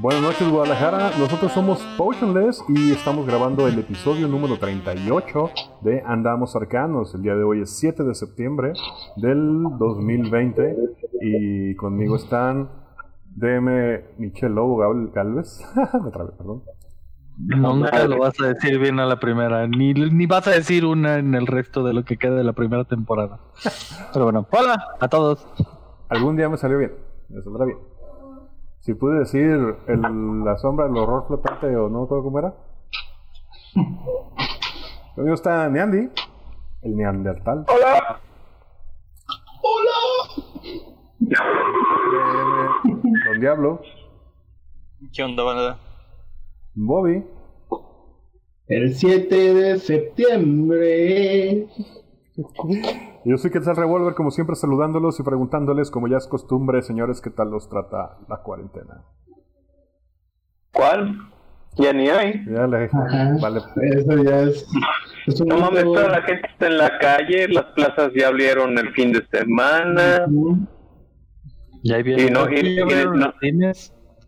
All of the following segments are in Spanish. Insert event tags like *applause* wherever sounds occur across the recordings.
Buenas noches Guadalajara, nosotros somos Potionless y estamos grabando el episodio número 38 de Andamos Arcanos. El día de hoy es 7 de septiembre del 2020 y conmigo están DM Michelle Lobo Galvez. *laughs* Me trabé, perdón. Nunca lo vas a decir bien a la primera, ni, ni vas a decir una en el resto de lo que queda de la primera temporada. *laughs* Pero bueno, hola a todos. Algún día me salió bien, me saldrá bien. Si pude decir el, la sombra del horror flotante o no todo cómo era. Conmigo está Neandy, el Neandertal. Hola. Eh, Don Diablo, ¿Qué onda, banda? Bobby, El 7 de septiembre. Yo soy Quetzal Revolver, como siempre saludándolos y preguntándoles, como ya es costumbre, señores, ¿qué tal los trata la cuarentena? ¿Cuál? Ya ni hay. Ya le vale. Eso ya es. No mames, toda la gente está en la calle, las plazas ya abrieron el fin de semana. Ya ahí viene Y no- y- no.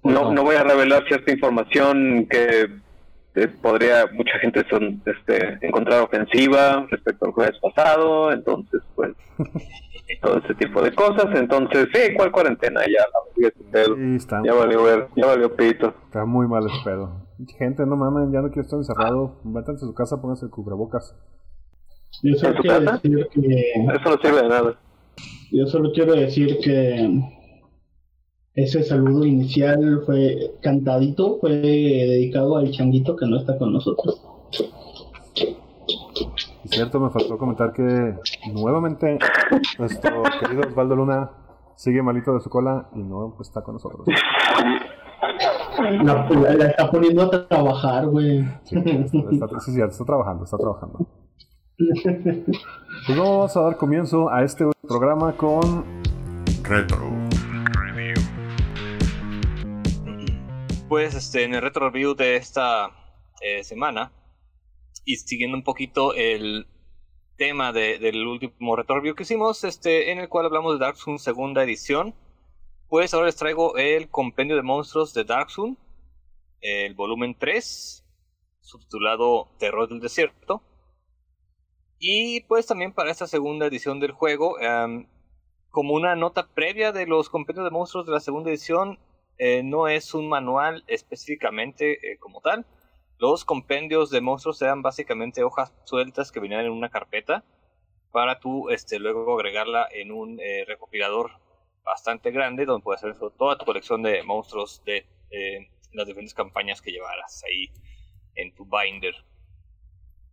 No, no voy a revelar cierta información que podría mucha gente son, este, encontrar ofensiva respecto al jueves pasado, entonces pues *laughs* todo ese tipo de cosas, entonces sí, ¿cuál cuarentena? Ya, la. Sí, está, ya valió ver, ya valió pito. está muy mal ese pedo. Gente, no mamen, ya no quiero estar encerrado. Métanse a su casa, pónganse el cubrebocas. Yo solo ¿En tu quiero decir que. Eso no sirve de nada. Yo solo quiero decir que. Ese saludo inicial fue cantadito, fue dedicado al changuito que no está con nosotros. Y cierto, me faltó comentar que nuevamente nuestro *laughs* querido Osvaldo Luna sigue malito de su cola y no está con nosotros. La, la- la está poniendo a trabajar, güey. Sí, está, está- sí, está trabajando, está trabajando. *laughs* Pues vamos a dar comienzo a este programa con Retro. Pues este, en el retro review de esta eh, semana, y siguiendo un poquito el tema de- del último retro review que hicimos, este, en el cual hablamos de Dark Souls segunda edición, pues ahora les traigo el compendio de monstruos de Dark Souls, el volumen 3, subtitulado Terror del Desierto. Y pues también para esta segunda edición del juego, em, como una nota previa de los compendios de monstruos de la segunda edición, eh, no es un manual específicamente eh, como tal. Los compendios de monstruos eran básicamente hojas sueltas que venían en una carpeta para tú este, luego agregarla en un eh, recopilador bastante grande donde puedes hacer toda tu colección de monstruos de las diferentes campañas que llevaras ahí en tu binder.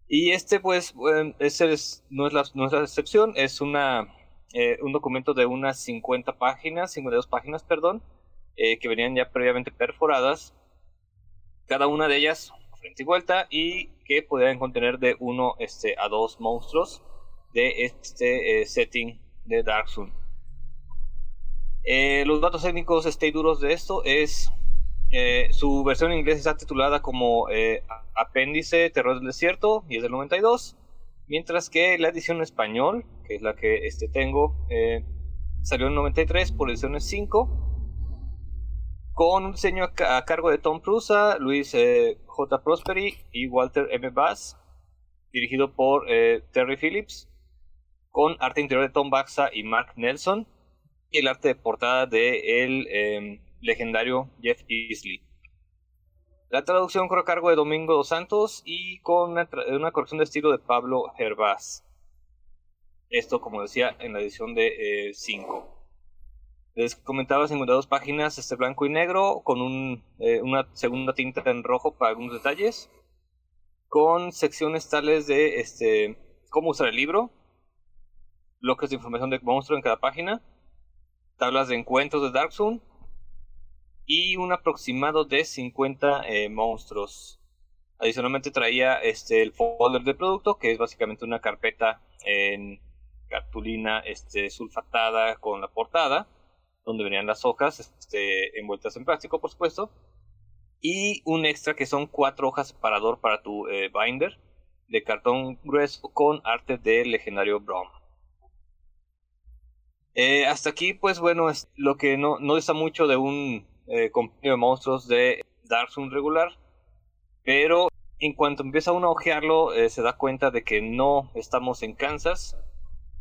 Y este pues bueno, ese es- no, es la, no es la excepción, es una, un documento de unas 50 páginas, 52 páginas, perdón, eh, que venían ya previamente perforadas, cada una de ellas frente y vuelta, y que podían contener de uno este, a dos monstruos de este eh, setting de Dark Souls. Eh, los datos técnicos stay duros de esto es eh, su versión en inglés está titulada como eh, Apéndice Terror del Desierto y es del 92, mientras que la edición en español, que es la que este tengo, eh, salió en 93 por ediciones 5 con un diseño a, ca- a cargo de Tom Prusa, Luis eh, J. Prosperi y Walter M. Bass, dirigido por eh, Terry Phillips, con arte interior de Tom Baxa y Mark Nelson, y el arte de portada de el eh, legendario Jeff Easley. La traducción corre a cargo de Domingo Dos Santos y con una, una corrección de estilo de Pablo Hervás. Esto, como decía, en la edición de 5. Les comentaba 52 páginas este blanco y negro con un, eh, una segunda tinta en rojo para algunos detalles. Con secciones tales de este, cómo usar el libro, bloques de información de monstruo en cada página, tablas de encuentros de Dark Zone, y un aproximado de 50 eh, monstruos. Adicionalmente traía este, el folder de producto, que es básicamente una carpeta en cartulina este, sulfatada con la portada, donde venían las hojas este, envueltas en plástico, por supuesto, y un extra que son cuatro hojas separador para tu eh, binder de cartón grueso con arte del legendario Brom. Eh, hasta aquí, pues bueno, es lo que no, no está mucho de un eh, de monstruos de Dark regular, pero en cuanto empieza uno a ojearlo, eh, se da cuenta de que no estamos en Kansas.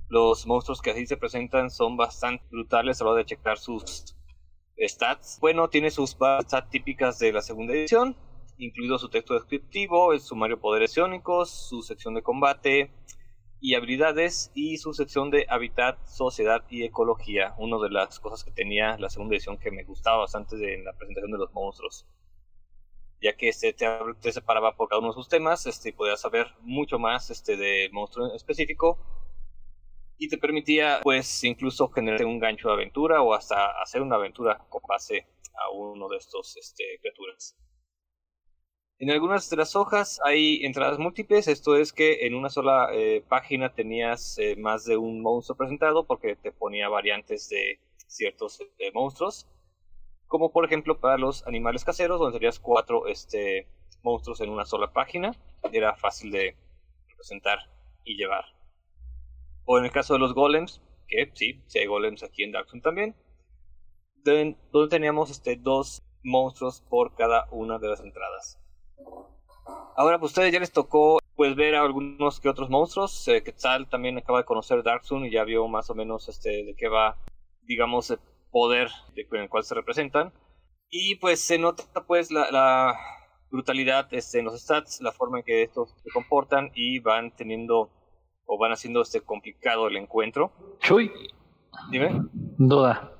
Los monstruos que así se presentan son bastante brutales a la hora de checar sus stats. Bueno, tiene sus stats típicas de la segunda edición, incluido su texto descriptivo, el sumario poderes iónicos, su sección de combate y habilidades y su sección de hábitat, sociedad y ecología. Una de las cosas que tenía la segunda edición que me gustaba bastante de la presentación de los monstruos. Ya que este te, separaba por cada uno de sus temas, este, podías saber mucho más este, monstruo específico y te permitía pues incluso generar un gancho de aventura o hasta hacer una aventura con base a uno de estos este, criaturas. En algunas de las hojas hay entradas múltiples, esto es que en una sola eh, página tenías eh, más de un monstruo presentado porque te ponía variantes de ciertos eh, monstruos, como por ejemplo para los animales caseros, donde tenías cuatro este, monstruos en una sola página, era fácil de representar y llevar. O en el caso de los golems, que sí, sí hay golems aquí en Dark también, donde teníamos este, dos monstruos por cada una de las entradas. Ahora, pues ustedes ya les tocó pues ver a algunos que otros monstruos. Eh, Quetzal también acaba de conocer Dark y ya vio más o menos este de qué va, digamos, el poder de, con el cual se representan. Y pues se nota pues la, brutalidad este, en los stats, la forma en que estos se comportan y van teniendo o van haciendo este complicado el encuentro. Chuy. Dime. Duda.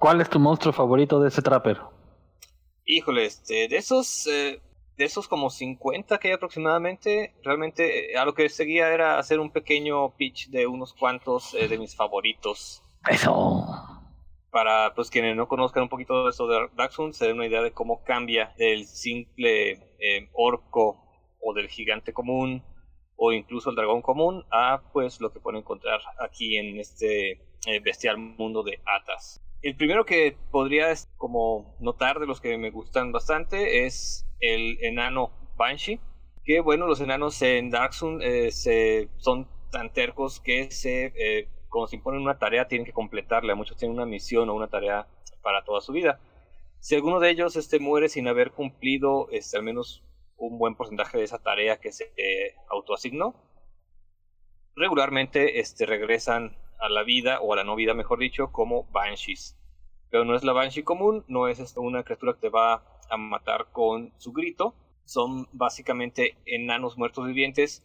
¿Cuál es tu monstruo favorito de ese trapper? Híjole, este, de esos, eh, de esos como 50 que hay aproximadamente, realmente eh, a lo que seguía era hacer un pequeño pitch de unos cuantos eh, de mis favoritos. Eso. Para pues quienes no conozcan un poquito de eso de Dark Souls, se den una idea de cómo cambia del simple orco o del gigante común o incluso el dragón común a pues lo que pueden encontrar aquí en este bestial mundo de Atas. El primero que podría como notar de los que me gustan bastante es el enano Banshee. Que bueno, los enanos en Dark Souls eh, se, son tan tercos que se, eh, se imponen una tarea tienen que completarla. Muchos tienen una misión o una tarea para toda su vida. Si alguno de ellos este, muere sin haber cumplido este, al menos un buen porcentaje de esa tarea que se eh, autoasignó, regularmente este, regresan a la vida, o a la no vida mejor dicho, como Banshees. Pero no es la Banshee común, no es este, una criatura que te va a matar con su grito. Son básicamente enanos muertos vivientes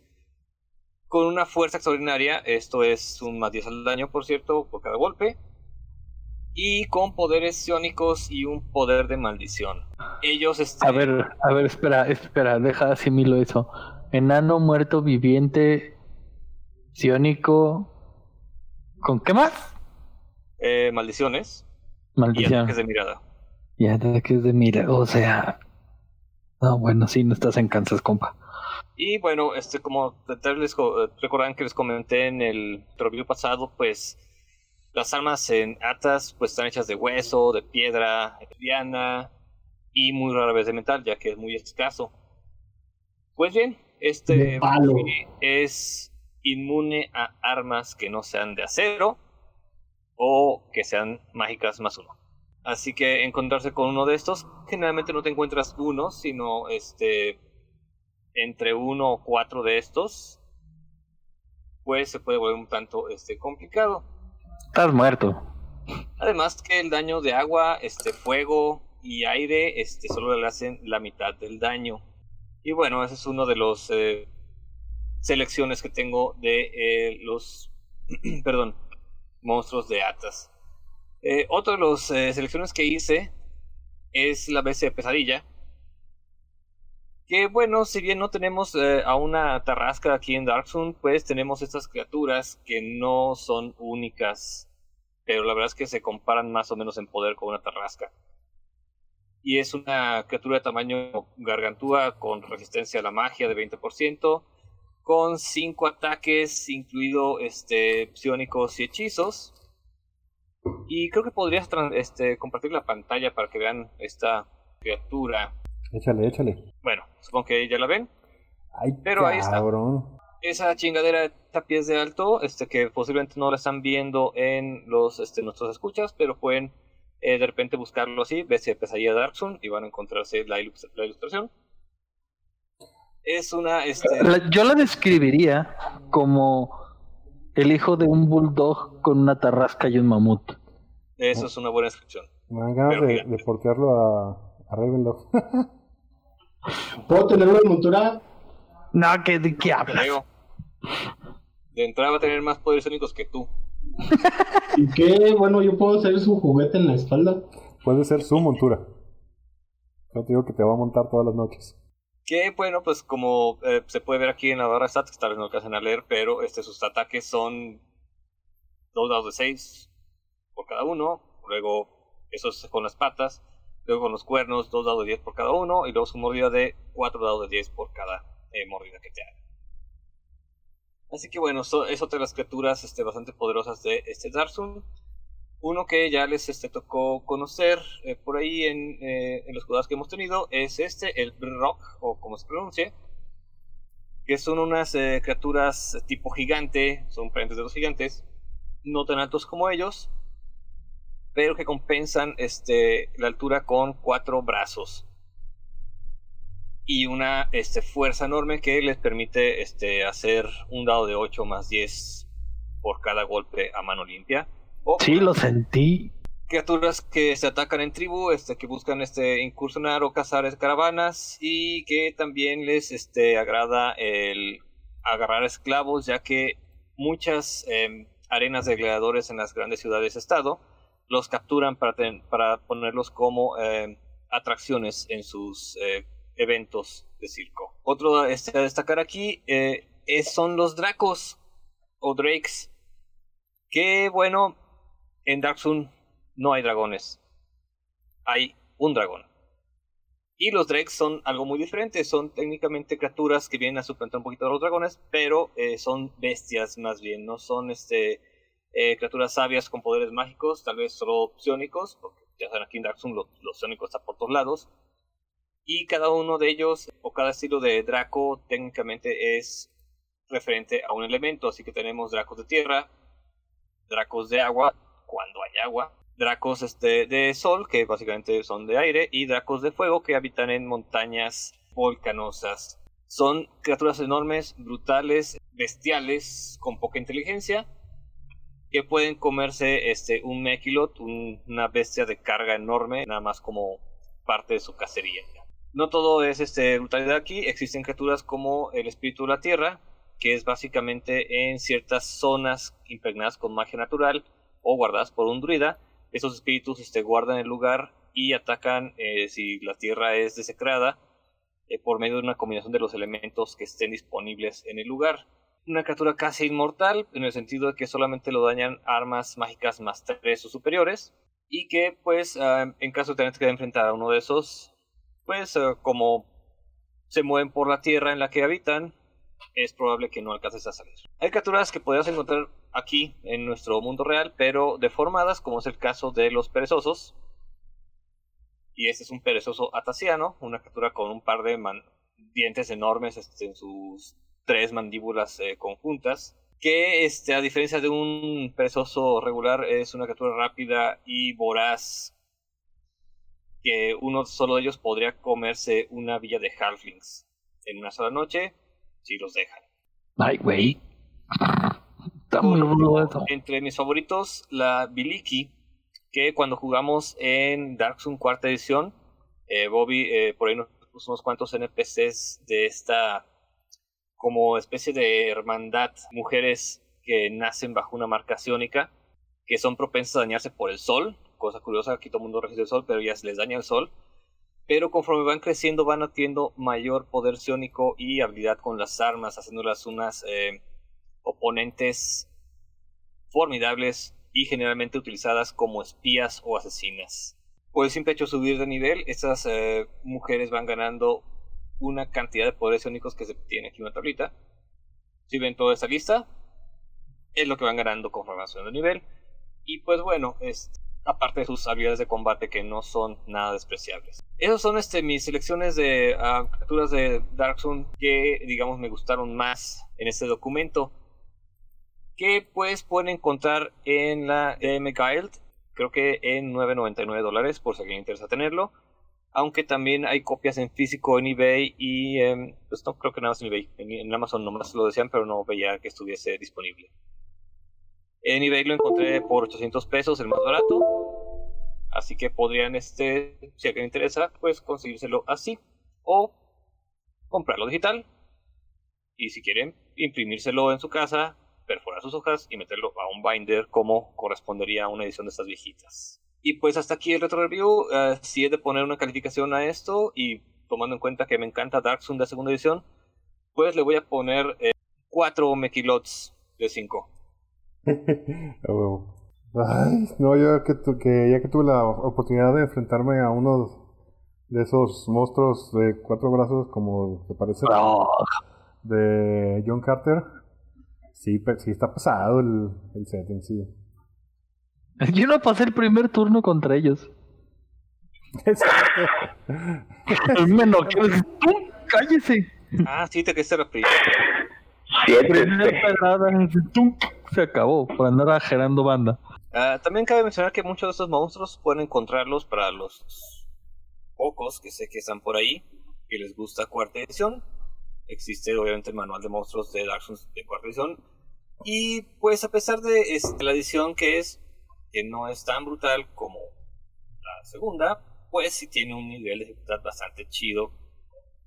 con una fuerza extraordinaria. Esto es un más 10 al daño, por cierto, por cada golpe. Y con poderes sionicos y un poder de maldición. Ellos. Este... A ver, a ver, espera, espera, deja asimilo eso. Enano muerto viviente, ciónico, ¿Con qué más? Eh, maldiciones. Maldición. Y ataques de mirada. Y ataques de mirada. O sea. No, bueno, sí, no estás en Kansas, compa. Y bueno, este, como les recordan que les comenté en el review pasado, pues las armas en Atas pues están hechas de hueso, de piedra, de liana y muy rara vez de metal, ya que es muy escaso. Pues bien, este es inmune a armas que no sean de acero o que sean mágicas más uno. Así que encontrarse con uno de estos, generalmente no te encuentras uno, sino este entre uno o cuatro de estos, pues se puede volver un tanto este complicado. Estás muerto. Además que el daño de agua, este fuego y aire, este solo le hacen la mitad del daño. Y bueno, ese es uno de los eh, selecciones que tengo de eh, los, *clears throat* perdón, monstruos de Atas. Eh, de las eh, selecciones que hice es la bestia de pesadilla. Que bueno, si bien no tenemos a una tarrasca aquí en Darksun, pues tenemos estas criaturas que no son únicas. Pero la verdad es que se comparan más o menos en poder con una tarrasca. y es una criatura de tamaño gargantúa con resistencia a la magia de 20%, con 5 ataques, incluido este, psiónicos y hechizos. Y creo que podrías este, compartir la pantalla para que vean esta criatura. Échale, échale. Bueno, supongo que ya la ven. Ay, Pero ahí está. Esa chingadera está pies de alto, este, que posiblemente no la están viendo en los este, nuestros escuchas, pero pueden eh, de repente buscarlo así, si Pesadilla Darkson y van a encontrarse la, ilustración. Es una. Este... yo la describiría como el hijo de un bulldog con una tarrasca y un mamut. Eso es una buena descripción. Me dan ganas de, de, portearlo a, a Ravenloft. *laughs* ¿Puedo tener una montura? No, que de qué hablas. De entrada va a tener más poderes únicos que tú. *laughs* ¿Y qué? Bueno, yo puedo hacer su juguete en la espalda. Puede ser su montura. Yo te digo que te va a montar todas las noches. Que bueno, pues como eh, se puede ver aquí en la barra de stats, que tal vez no alcancen a leer, pero este, sus ataques son dos dados de 6 por cada uno. Luego, eso es con las patas. Luego con los cuernos, dos dados de 10 por cada uno. Y luego su mordida de 4 dados de 10 por cada eh, mordida que te haga. Así que bueno, es otra de las criaturas este, bastante poderosas de este Darsun. Uno que ya les este, tocó conocer eh, por ahí en, eh, en los jugadas que hemos tenido es este, el Rock, o como se pronuncia. Que son unas criaturas tipo gigante, son parientes de los gigantes, no tan altos como ellos, pero que compensan este, la altura con cuatro brazos y una este, fuerza enorme que les permite este, hacer un dado de 8 más 10 por cada golpe a mano limpia. sí, lo sentí. Criaturas que se atacan en tribu, este, que buscan este, incursionar o cazar caravanas y que también les este, agrada el agarrar esclavos, ya que muchas em, arenas de gladiadores en las grandes ciudades-estado los capturan para, para ponerlos como em, atracciones en sus eh, eventos de circo. Otro este, a destacar aquí eh, son los Dracos o Drakes. Que bueno, en Dark no hay dragones. Hay un dragón. Y los Drakes son algo muy diferente. Son técnicamente criaturas que vienen a suplantar un poquito a los dragones, pero eh, son bestias más bien. No son este, eh, criaturas sabias con poderes mágicos, tal vez solo psiónicos, porque ya saben aquí en Dark Sun los, los psiónicos están por todos lados y cada uno de ellos o cada estilo de Draco técnicamente es referente a un elemento, así que tenemos Dracos de tierra, Dracos de agua, cuando hay agua, Dracos este, de sol, que básicamente son de aire, y Dracos de fuego, que habitan en montañas volcanosas. Son criaturas enormes, brutales, bestiales, con poca inteligencia, que pueden comerse este, un Mekilot, una bestia de carga enorme, nada más como parte de su cacería. No todo es este, brutalidad aquí, existen criaturas como el espíritu de la tierra, que es básicamente en ciertas zonas impregnadas con magia natural o guardadas por un druida. Esos espíritus este, guardan el lugar y atacan eh, si la tierra es desecrada eh, por medio de una combinación de los elementos que estén disponibles en el lugar. Una criatura casi inmortal, en el sentido de que solamente lo dañan armas mágicas más 3 o superiores. Y que, pues, ah, en caso de tener que enfrentar a uno de esos, pues eh, como se mueven por la tierra en la que habitan, es probable que no alcances a salir. Hay criaturas que podrías encontrar aquí en nuestro mundo real, pero deformadas, como es el caso de los perezosos. Y este es un perezoso atasiano, una criatura con un par de dientes enormes este, en sus tres mandíbulas eh, conjuntas. Que este, a diferencia de un perezoso regular, es una criatura rápida y voraz que uno solo de ellos podría comerse una villa de halflings en una sola noche si los dejan. Ay, güey. Entre mis favoritos, la Biliki, que cuando jugamos en Dark Sun cuarta edición, eh, Bobby eh, por ahí nos puso unos cuantos NPCs de esta como especie de hermandad, mujeres que nacen bajo una marca ciónica, que son propensas a dañarse por el sol, cosa curiosa, aquí todo el mundo resiste el sol, pero ya se les daña el sol. Pero conforme van creciendo van adquiriendo mayor poder ciónico y habilidad con las armas, haciéndolas unas eh, oponentes formidables y generalmente utilizadas como espías o asesinas. por el simple hecho de subir de nivel, estas eh, mujeres van ganando una cantidad de poderes únicos que se tiene aquí en una tablita. Si ven toda esta lista, es lo que van ganando con formación de nivel. Y pues bueno, es, aparte de sus habilidades de combate que no son nada despreciables. Esas son este, mis selecciones de uh, capturas de Dark Zone que digamos me gustaron más en este documento. Que pues pueden encontrar en la DM Guild, creo que en 9.99 dólares por si alguien interesa tenerlo. Aunque también hay copias en físico en eBay y pues no creo que nada más en eBay. En, en Amazon nomás lo decían, pero no veía que estuviese disponible. En eBay lo encontré por 800 pesos, el más barato. Así que podrían, este, si a alguien interesa, pues conseguírselo así. O comprarlo digital. Y si quieren, imprimírselo en su casa, perforar sus hojas y meterlo a un binder como correspondería a una edición de estas viejitas. Y pues hasta aquí el retro review. Uh, si es de poner una calificación a esto y tomando en cuenta que me encanta Dark Sun de segunda edición, pues le voy a poner 4 eh, Mekilots de 5. *laughs* Ay, no, yo que, que, ya que tuve la oportunidad de enfrentarme a uno de esos monstruos de cuatro brazos, como que parece de John Carter, sí, sí está pasado el, el setting, sí. *laughs* Yo no pasé el primer turno contra ellos. *laughs* ¡Cállese! Ah, sí, te quedaste la primera. se acabó por andar agerando banda. Uh, también cabe mencionar que muchos de estos monstruos pueden encontrarlos para los pocos que sé que están por ahí, que les gusta cuarta edición. Existe obviamente el manual de monstruos de Dark Souls de cuarta edición. Y pues a pesar de este, la edición que es, que no es tan brutal como la segunda, pues sí tiene un nivel de dificultad bastante chido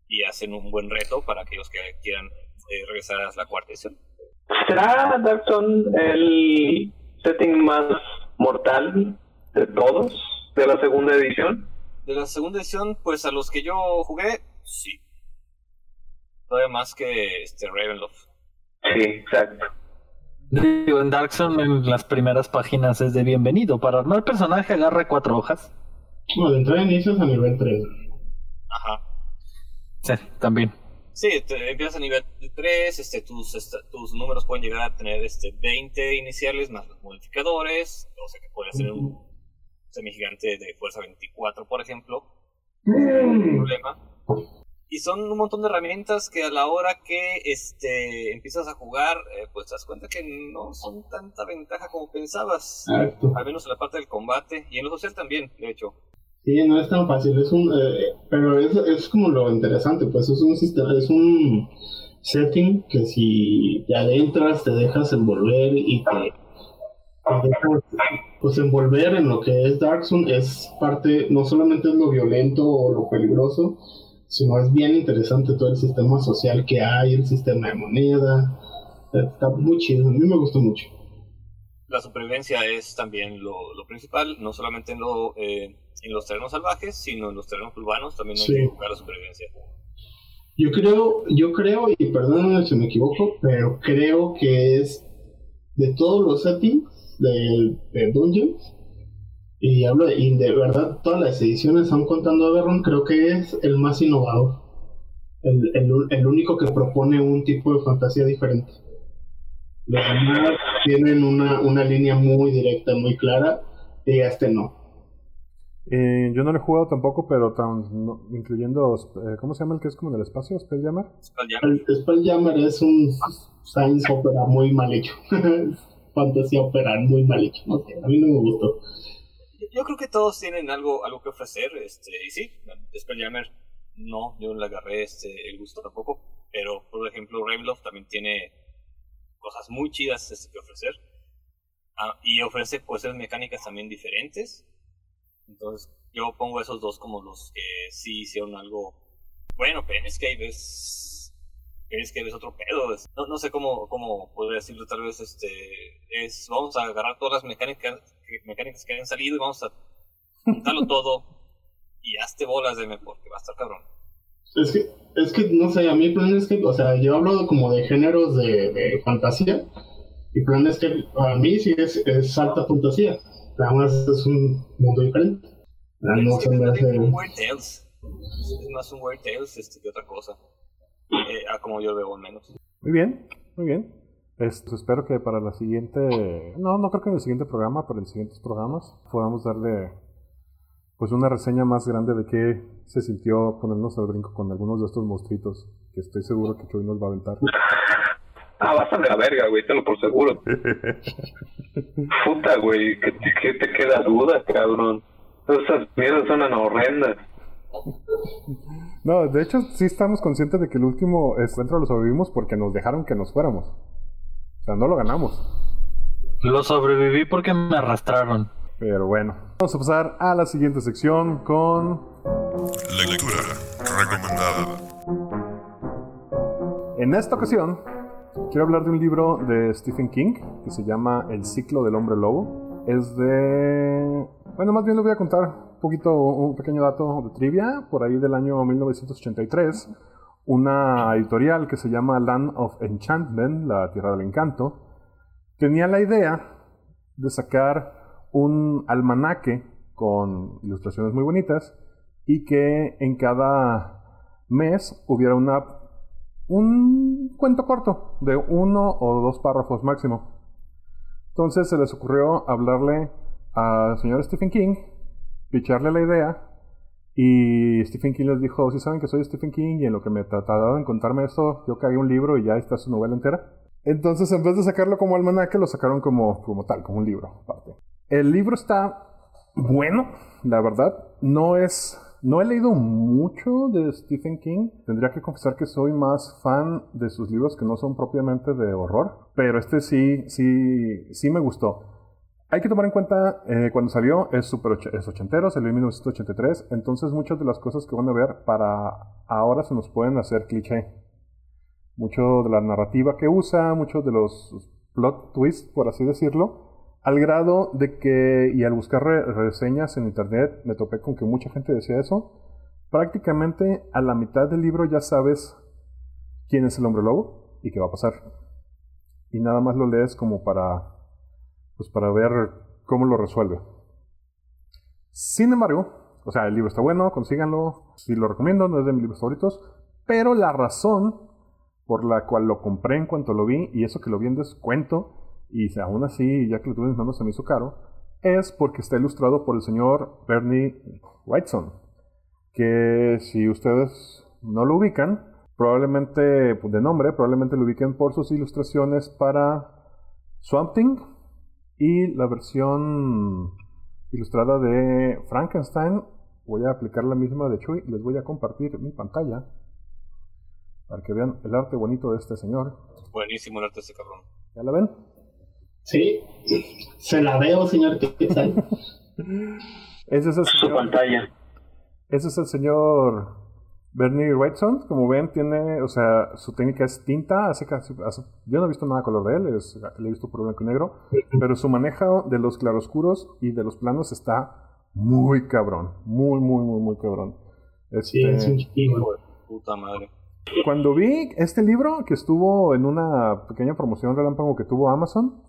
y hacen un buen reto para aquellos que quieran eh, regresar a la cuarta edición. ¿Será Dark Souls el setting más mortal de todos de la segunda edición. De la segunda edición, pues a los que yo jugué, sí. Todavía más que este Ravenloft. Sí, exacto. Digo, en Dark en las primeras páginas es de bienvenido. Para armar personaje agarra cuatro hojas. No, de entrada inicios a nivel 3. Ajá. Sí, también. Sí, empiezas a nivel 3, este, tus, tus números pueden llegar a tener este, 20 iniciales más los modificadores, o sea que puede ser un semigigante de fuerza 24, por ejemplo. Mm. problema. Y son un montón de herramientas que a la hora que este, empiezas a jugar, eh, pues te das cuenta que no son tanta ventaja como pensabas. Al menos en la parte del combate y en lo social también, de hecho. Sí, no es tan fácil, es un, eh, pero es, es como lo interesante, pues es un sistema, es un setting que si te adentras, te dejas envolver y te, dejas pues envolver en lo que es Dark es parte, no solamente es lo violento o lo peligroso, sino es bien interesante todo el sistema social que hay, el sistema de moneda, está muy chido, a mí me gustó mucho. La supervivencia es también lo, lo principal, no solamente en lo... Eh en los terrenos salvajes, sino en los terrenos urbanos también hay que buscar la supervivencia. Yo creo, yo creo, y perdóname si me equivoco, pero creo que es de todos los settings de, de Dungeons, y hablo de, y de verdad todas las ediciones, aún contando a Berron, creo que es el más innovador. El, el, el, único que propone un tipo de fantasía diferente. Los demás tienen una, una línea muy directa, muy clara, y este no. Eh, yo no lo he jugado tampoco, pero tan, incluyendo, eh, ¿cómo se llama el que es como del espacio? ¿Spelljammer? El Spelljammer es un science opera muy mal hecho. *laughs* Fantasía opera muy mal hecho. No sé, a mí no me gustó. Yo creo que todos tienen algo, algo que ofrecer, este, y sí, Spelljammer no, yo no le agarré este, el gusto tampoco, pero por ejemplo Ravenloft también tiene cosas muy chidas este, que ofrecer. Ah, y ofrece pues mecánicas también diferentes entonces, yo pongo esos dos como los que sí hicieron algo. Bueno, Penescape es. Penescape es otro pedo. No, no sé cómo, cómo podría decirlo, tal vez este. Es. Vamos a agarrar todas las mecánicas, mecánicas que han salido y vamos a juntarlo *laughs* todo. Y hazte bolas de porque va a estar cabrón. Es que, es que, no sé, a mí Planescape, o sea, yo hablo como de géneros de, de fantasía. Y Planescape, a mí sí es, es alta fantasía. Además es un mundo diferente. Ah, no, se me hace- un Weird Tales. Es más un Weird Tales este, que otra cosa. Eh, a como yo lo veo al menos. Muy bien, muy bien. Este, espero que para la siguiente, no, no creo que en el siguiente programa, pero en los siguientes programas podamos darle pues una reseña más grande de qué se sintió ponernos al brinco con algunos de estos monstruitos que estoy seguro que Chuy nos va a aventar. Ah, vas a la verga, güey, te lo por seguro. *laughs* Puta, güey, que te queda duda, cabrón. Esas mierdas son horrendas. No, de hecho sí estamos conscientes de que el último encuentro lo sobrevivimos porque nos dejaron que nos fuéramos. O sea, no lo ganamos. Lo sobreviví porque me arrastraron. Pero bueno, vamos a pasar a la siguiente sección con Lectura recomendada. En esta ocasión, quiero hablar de un libro de Stephen King que se llama El ciclo del hombre lobo. Es de... Bueno, más bien le voy a contar un poquito, un pequeño dato de trivia. Por ahí del año 1983, una editorial que se llama Land of Enchantment, la Tierra del Encanto, tenía la idea de sacar un almanaque con ilustraciones muy bonitas y que en cada mes hubiera una un cuento corto de uno o dos párrafos máximo. Entonces se les ocurrió hablarle al señor Stephen King, picharle la idea, y Stephen King les dijo, si saben que soy Stephen King y en lo que me trataron en contarme eso, yo cagué un libro y ya está su novela entera. Entonces en vez de sacarlo como almanaque, lo sacaron como, como tal, como un libro. aparte. El libro está bueno, la verdad. No es no he leído mucho de Stephen King. Tendría que confesar que soy más fan de sus libros que no son propiamente de horror. Pero este sí, sí, sí me gustó. Hay que tomar en cuenta, eh, cuando salió es, super es ochentero, salió en 1983. Entonces muchas de las cosas que van a ver para ahora se nos pueden hacer cliché. Mucho de la narrativa que usa, muchos de los plot twists, por así decirlo, al grado de que, y al buscar re reseñas en internet, me topé con que mucha gente decía eso. Prácticamente a la mitad del libro ya sabes quién es el hombre lobo y qué va a pasar. Y nada más lo lees como para, pues para ver cómo lo resuelve. Sin embargo, o sea, el libro está bueno, consíganlo, sí lo recomiendo, no es de mis libros favoritos, pero la razón por la cual lo compré en cuanto lo vi, y eso que lo vi en descuento, y aún así, ya que lo tuve en mis se me hizo caro, es porque está ilustrado por el señor Bernie Wrightson, que si ustedes no lo ubican, probablemente pues, de nombre, probablemente lo ubiquen por sus ilustraciones para Swamp Thing y la versión ilustrada de Frankenstein. Voy a aplicar la misma de Chuy y les voy a compartir mi pantalla para que vean el arte bonito de este señor. Buenísimo el arte de ese cabrón. ¿Ya la ven? Sí, se la veo, señor. ¿Qué tal? *laughs* Ese es el Su señor, pantalla. ese es el señor Bernie Wrightson. Como ven, tiene, o sea, su técnica es tinta. Hace casi, hace- yo no he visto nada de color de él, es, le he visto por blanco y negro. *laughs* Pero su manejo de los claroscuros y de los planos está muy cabrón. Muy, muy, muy, muy cabrón. Sí, Este, es un chiquillo. Puta madre. Cuando vi este libro, que estuvo en una pequeña promoción relámpago que tuvo Amazon,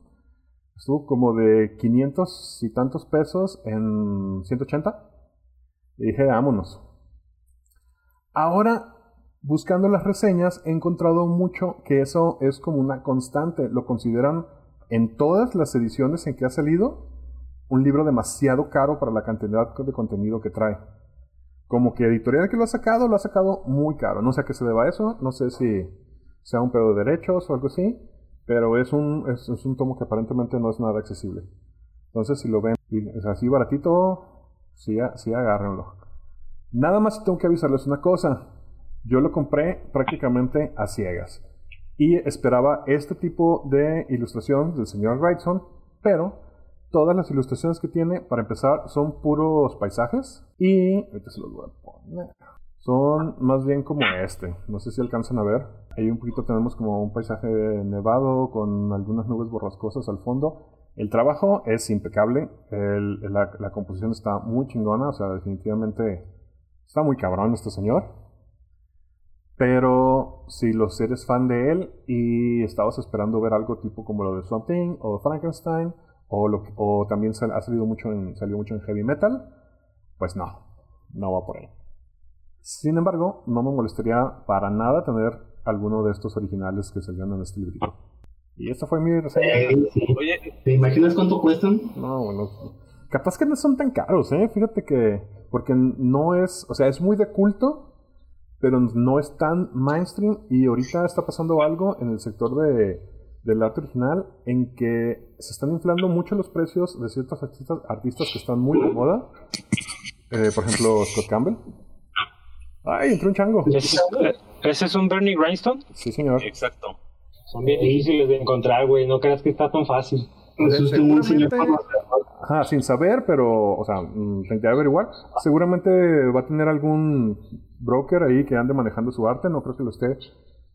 estuvo como de 500 y tantos pesos en 180. Y dije, vámonos. Ahora, buscando las reseñas, he encontrado mucho que eso es como una constante. Lo consideran en todas las ediciones en que ha salido un libro demasiado caro para la cantidad de contenido que trae como que editorial que lo ha sacado, lo ha sacado muy caro. No sé a qué se deba eso, no sé si sea un pedo de derechos o algo así, pero es un, es, un tomo que aparentemente no es nada accesible. Entonces, si lo ven así baratito, sí agárrenlo. Nada más tengo que avisarles una cosa. Yo lo compré prácticamente a ciegas. Y esperaba este tipo de ilustración del señor Wrightson, pero todas las ilustraciones que tiene, para empezar, son puros paisajes. Y ahorita se los voy a poner. Son más bien como este. No sé si alcanzan a ver. Ahí un poquito tenemos como un paisaje nevado con algunas nubes borrascosas al fondo. El trabajo es impecable. La, la composición está muy chingona. O sea, definitivamente está muy cabrón este señor. Pero si los eres fan de él y estabas esperando ver algo tipo como lo de Swamp Thing o Frankenstein, o, lo que- o también sal- ha salido mucho en, salió mucho en heavy metal, pues no, no va por ahí. Sin embargo, no me molestaría para nada tener alguno de estos originales que salieron en este librito. Y esta fue mi reseña. Eh, sí. Oye, ¿Te imaginas cuánto cuestan? No, bueno, capaz que no son tan caros, ¿eh? Fíjate que, porque no es, o sea, es muy de culto, pero no es tan mainstream y ahorita está pasando algo en el sector de, del arte original en que se están inflando mucho los precios de ciertos artistas, artistas que están muy de moda. Eh, por ejemplo, Scott Campbell. ¡Ay, entró un chango! ¿Ese, ese es un Bernie Grindstone? Sí, señor. exacto. Son bien difíciles de encontrar, güey. No creas que está tan fácil. Es usted un señor Seguramente- Ajá, sin saber, pero, o sea, mm, intenté averiguar. Seguramente va a tener algún broker ahí que ande manejando su arte. No creo que lo esté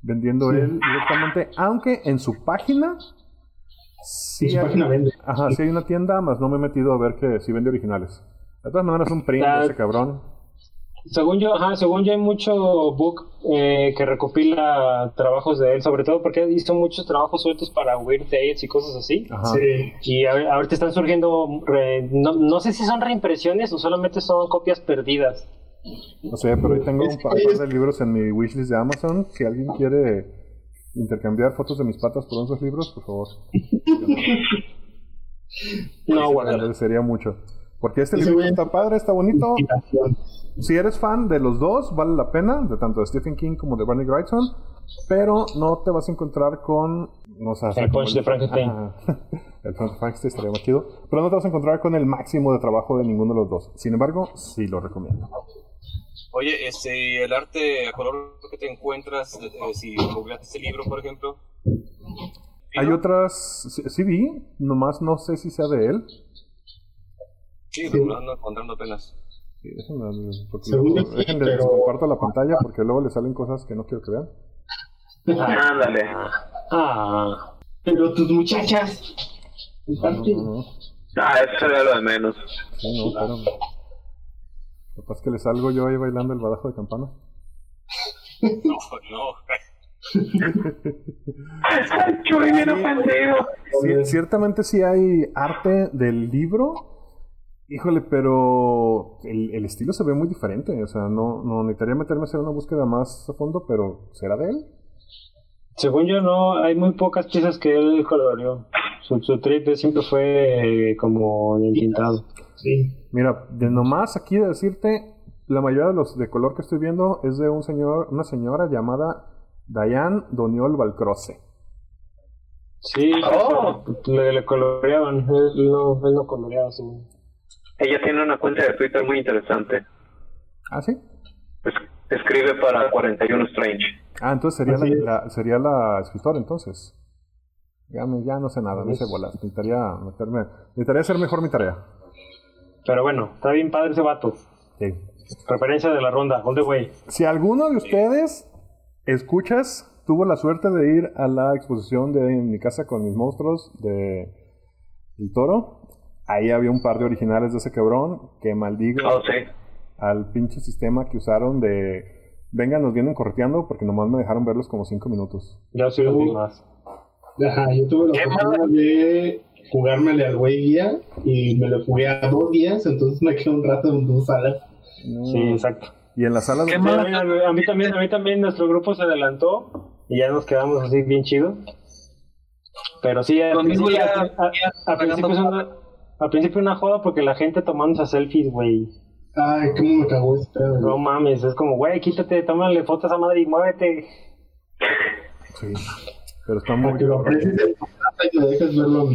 vendiendo él directamente. Aunque en su página. Sí, En su hay- página vende. Ajá, sí hay una tienda, más no me he metido a ver que si vende originales. De todas maneras, un print ese cabrón. Según yo, ajá, según yo hay mucho book eh, que recopila trabajos de él, sobre todo porque hizo muchos trabajos sueltos para Weird Tales y cosas así. Ajá. Sí. Y a- ahorita están surgiendo, re- no, no sé si son reimpresiones o solamente son copias perdidas. No sé, pero ahí tengo un par de libros en mi wishlist de Amazon. Si alguien quiere intercambiar fotos de mis patas por esos libros, por favor. No, Le guárdalo. agradecería mucho. Porque este libro está padre, está bonito. Si eres fan de los dos, vale la pena, de tanto de Stephen King como de Barney Wrightson, pero no te vas a encontrar con... No sé, *laughs* El Punch de Frankenstein. El Punch de Frankenstein estaría más chido, pero no te vas a encontrar con el máximo de trabajo de ninguno de los dos. Sin embargo, sí lo recomiendo. Oye, este, el arte a color que te encuentras, eh, si googleaste este libro, por ejemplo. Hay ¿no? otras... Sí, sí vi, nomás no sé si sea de él. Sí, lo ando encontrando apenas. Sí, déjenme, yo *laughs* sí, déjenle, pero- les comparto la pantalla porque luego le salen cosas que no quiero que vean. Ándale. Ah, Pero tus muchachas. No, no, no, no. Ah, eso era lo de menos. Sí, no, espérame. Lo que pasa es que le salgo yo ahí bailando el badajo de campana. No, no. Chuy, bien ofendido. Sí, ciertamente sí hay arte del libro. Híjole, pero el, el estilo se ve muy diferente. O sea, no, no necesitaría meterme a hacer una búsqueda más a fondo, pero ¿será de él? según yo no, hay muy pocas piezas que él coloreó. Su, su trip siempre fue eh, como entintado. Sí. Mira, de nomás aquí de decirte, la mayoría de los de color que estoy viendo es de un señor, una señora llamada Diane Doniol Valcroce. Sí, Oh. le, le coloreaban, él no, él no coloreaba según. Ella tiene una cuenta de Twitter muy interesante. ¿Ah, sí? Es- escribe para 41 Strange. Ah, entonces sería, Así la, la- sería la escritora entonces. Ya, ya no sé nada, no sé bolas. Necesitaría meterme, necesitaría hacer mejor mi tarea. Pero bueno, está bien padre ese vato. Sí. Referencia de la ronda, all the way. Si alguno de ustedes escuchas tuvo la suerte de ir a la exposición de En mi casa con mis monstruos de El Toro, ahí había un par de originales de ese cabrón que maldigo Oh, sí. al pinche sistema que usaron de venga, nos vienen correteando porque nomás me dejaron verlos como cinco minutos. Yo sí lo vi más. Ajá, yo tuve la oportunidad de jugármele al güey guía y me lo jugué a dos días, entonces me quedé un rato en dos salas. No. Sí, exacto. Y en las salas de Sí, a, mí, a también, a mí también nuestro grupo se adelantó y ya nos quedamos así bien chido. Pero sí, al Conmigo principio, ya- es una, al principio una joda porque la gente tomándose selfies, güey. Ay, cómo me cagó este pedo. No mames, es como, güey, quítate, tómale fotos a esa madre y muévete. Sí. Pero está muy que lo dejes verlo.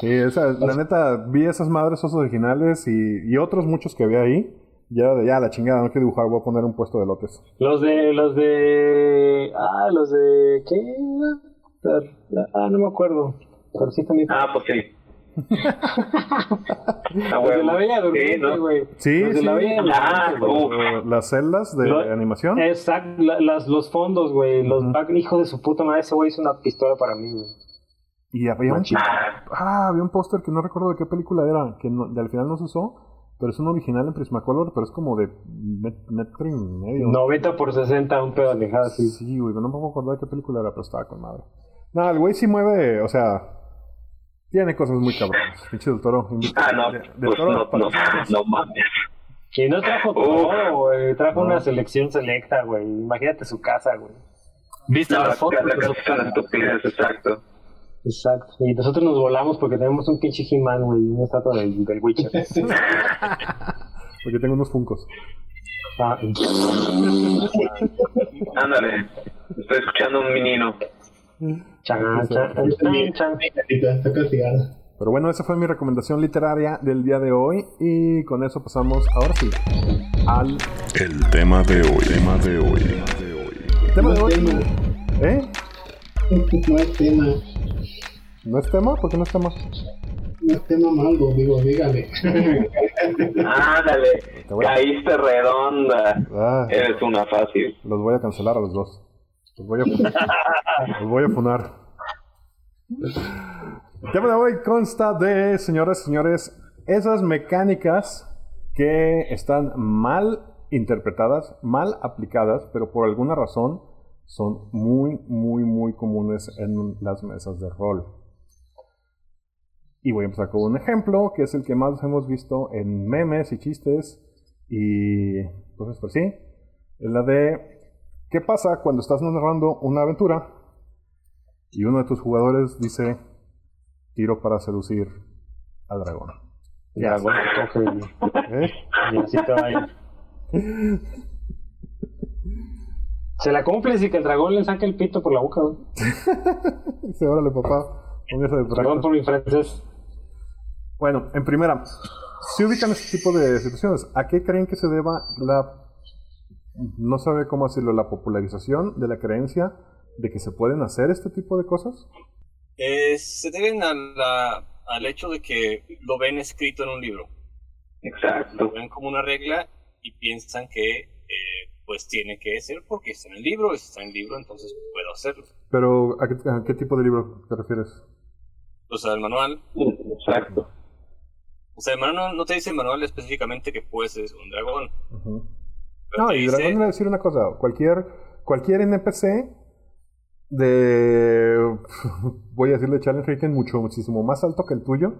Sí, esa, la neta, vi esas madres esos originales y, y otros muchos que había ahí. Ya, de- ya la chingada, no quiero dibujar, voy a poner un puesto de lotes. Los de, los de, ah, los de, ¿qué? Ah, no me acuerdo. Pero sí también. Ah, pues sí. Ah, de la. Bella Sí, Durmiente, ¿no? güey. Sí, sí. la Bella Ah, Durmiente, Las celdas de Lo- animación. Exacto, la- las, los fondos, güey. Los Ujú. back, hijo de su puta madre, ese güey hizo una pistola para mí, güey. Y había un, ah, había un póster que no recuerdo de qué película era, que no- de al final no se usó, pero es un original en Prismacolor, pero es como de met- metro y medio. 90 por 60, un pedo alejado así. Sí, güey, no me puedo acordar de qué película era, pero estaba con madre. No, el güey sí mueve, o sea, tiene cosas muy cabronas. Pinche del toro. Ah, no. de- Pues Toro, no, no, no mames. Y no trajo todo, güey. Trajo una selección selecta, güey. Imagínate su casa, güey. ¿Viste No, las fotos? la casa es una estupidez, exacto. Exacto. Y nosotros nos volamos porque tenemos un pinche He-Man, güey. y Una estatua del, del Witcher. *laughs* Porque tengo unos funcos. Ah, Ándale, estoy escuchando un menino. Chan, chan. Pero bueno, esa fue mi recomendación literaria del día de hoy. Y con eso pasamos, ahora sí, al El tema de hoy, tema de hoy. tema No de hoy. es tema. ¿Eh? No es tema. ¿No es tema? ¿Por qué no es tema? No es tema malo, digo, dígale. *laughs* Ándale, caíste redonda. Ah, Eres una fácil. los voy a cancelar a los dos. Los voy a, los voy a funar. El tema de hoy consta de, señoras y señores, esas mecánicas que están mal interpretadas, mal aplicadas, pero por alguna razón son muy, muy, muy comunes en las mesas de rol. Y voy a empezar con un ejemplo, que es el que más hemos visto en memes y chistes y cosas por así. Es la de, ¿qué pasa cuando estás narrando una aventura y uno de tus jugadores dice, tiro para seducir al dragón? Ya, güey, coge y- ¿Eh? y así te. Se la cumples y que el dragón le saque el pito por la boca, güey. *laughs* Dice, órale papá, póngase de Perdón tracto". por mi francés. Bueno, en primera, si ubican este tipo de situaciones, ¿a qué creen que se deba la, no sabe cómo decirlo, la popularización de la creencia de que se pueden hacer este tipo de cosas? Eh, se deben a la- al hecho de que lo ven escrito en un libro. Lo Exacto. ven como una regla y piensan que eh, pues tiene que ser porque está en el libro, está en el libro, entonces puedo hacerlo. Pero, ¿a qué, a qué tipo de libro te refieres? O sea, el manual, Exacto. o sea, el manual no te dice el manual específicamente que puedes ser un dragón. Pero No, y dice- Dragón le voy a decir una cosa, cualquier, cualquier NPC de, *laughs* voy a decirle challenge rating mucho, muchísimo más alto que el tuyo,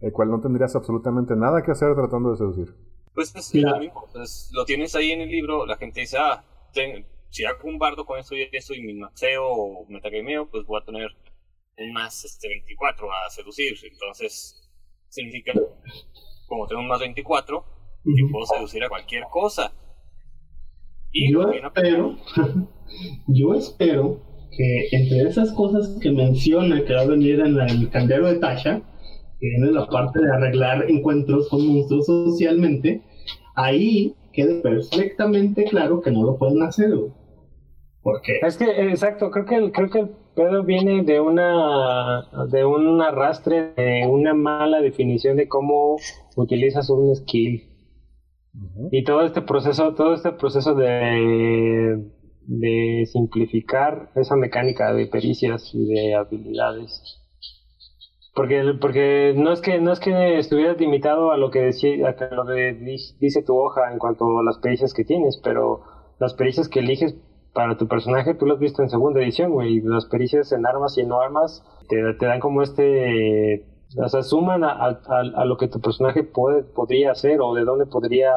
el cual no tendrías absolutamente nada que hacer tratando de seducir. Pues es lo mismo. Pues, lo tienes ahí en el libro, la gente dice, ah, ten- si hago un bardo con esto y esto y mi maxeo o metagameo, pues voy a tener un más este, 24 a seducir. Entonces, significa, como tengo un más 24, que Ujú. puedo seducir a cualquier cosa. Y Yo espero, *laughs* yo espero que entre esas cosas que menciona que va a venir en el candero de Tasha, que viene la parte de arreglar encuentros con monstruos socialmente, ahí quede perfectamente claro que no lo pueden hacer. Porque Es que, exacto, creo que el, creo que el pedo viene de una de un arrastre, de una mala definición de cómo utilizas un skill. Y todo este proceso, todo este proceso de, de simplificar esa mecánica de pericias y de habilidades. Porque, porque no es que no es que estuvieras limitado a lo que decía, a lo que di- dice tu hoja en cuanto a las pericias que tienes, pero las pericias que eliges para tu personaje tú las has visto en segunda edición, güey. Las pericias en armas y no armas te, te dan como este o sea, suman a, a- a- lo que tu personaje puede, podría hacer o de dónde podría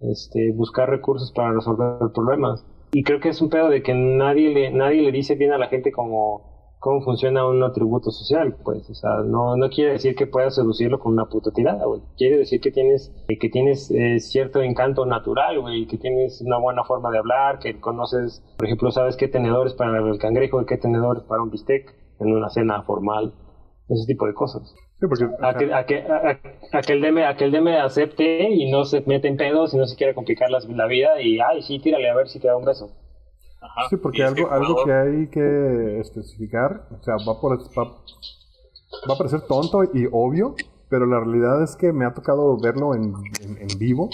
este, buscar recursos para resolver problemas. Y creo que es un pedo de que nadie le, nadie le dice bien a la gente cómo, cómo funciona un atributo social, pues. O sea, no, no quiere decir que puedas seducirlo con una puta tirada, güey. Quiere decir que tienes, que tienes eh, cierto encanto natural, güey, que tienes una buena forma de hablar, que conoces, por ejemplo, sabes qué tenedores para el cangrejo y qué tenedores para un bistec en una cena formal. Ese tipo de cosas. Sí, porque A que, a, que, a, que el DM, a que el DM acepte y no se mete en pedos y no se quiere complicar las- la vida y, ay, sí, tírale a ver si te da un beso. Ajá. sí, porque algo, algo que hay que especificar, o sea, va, por, va, va a parecer tonto y obvio, pero la realidad es que me ha tocado verlo en, en- en vivo.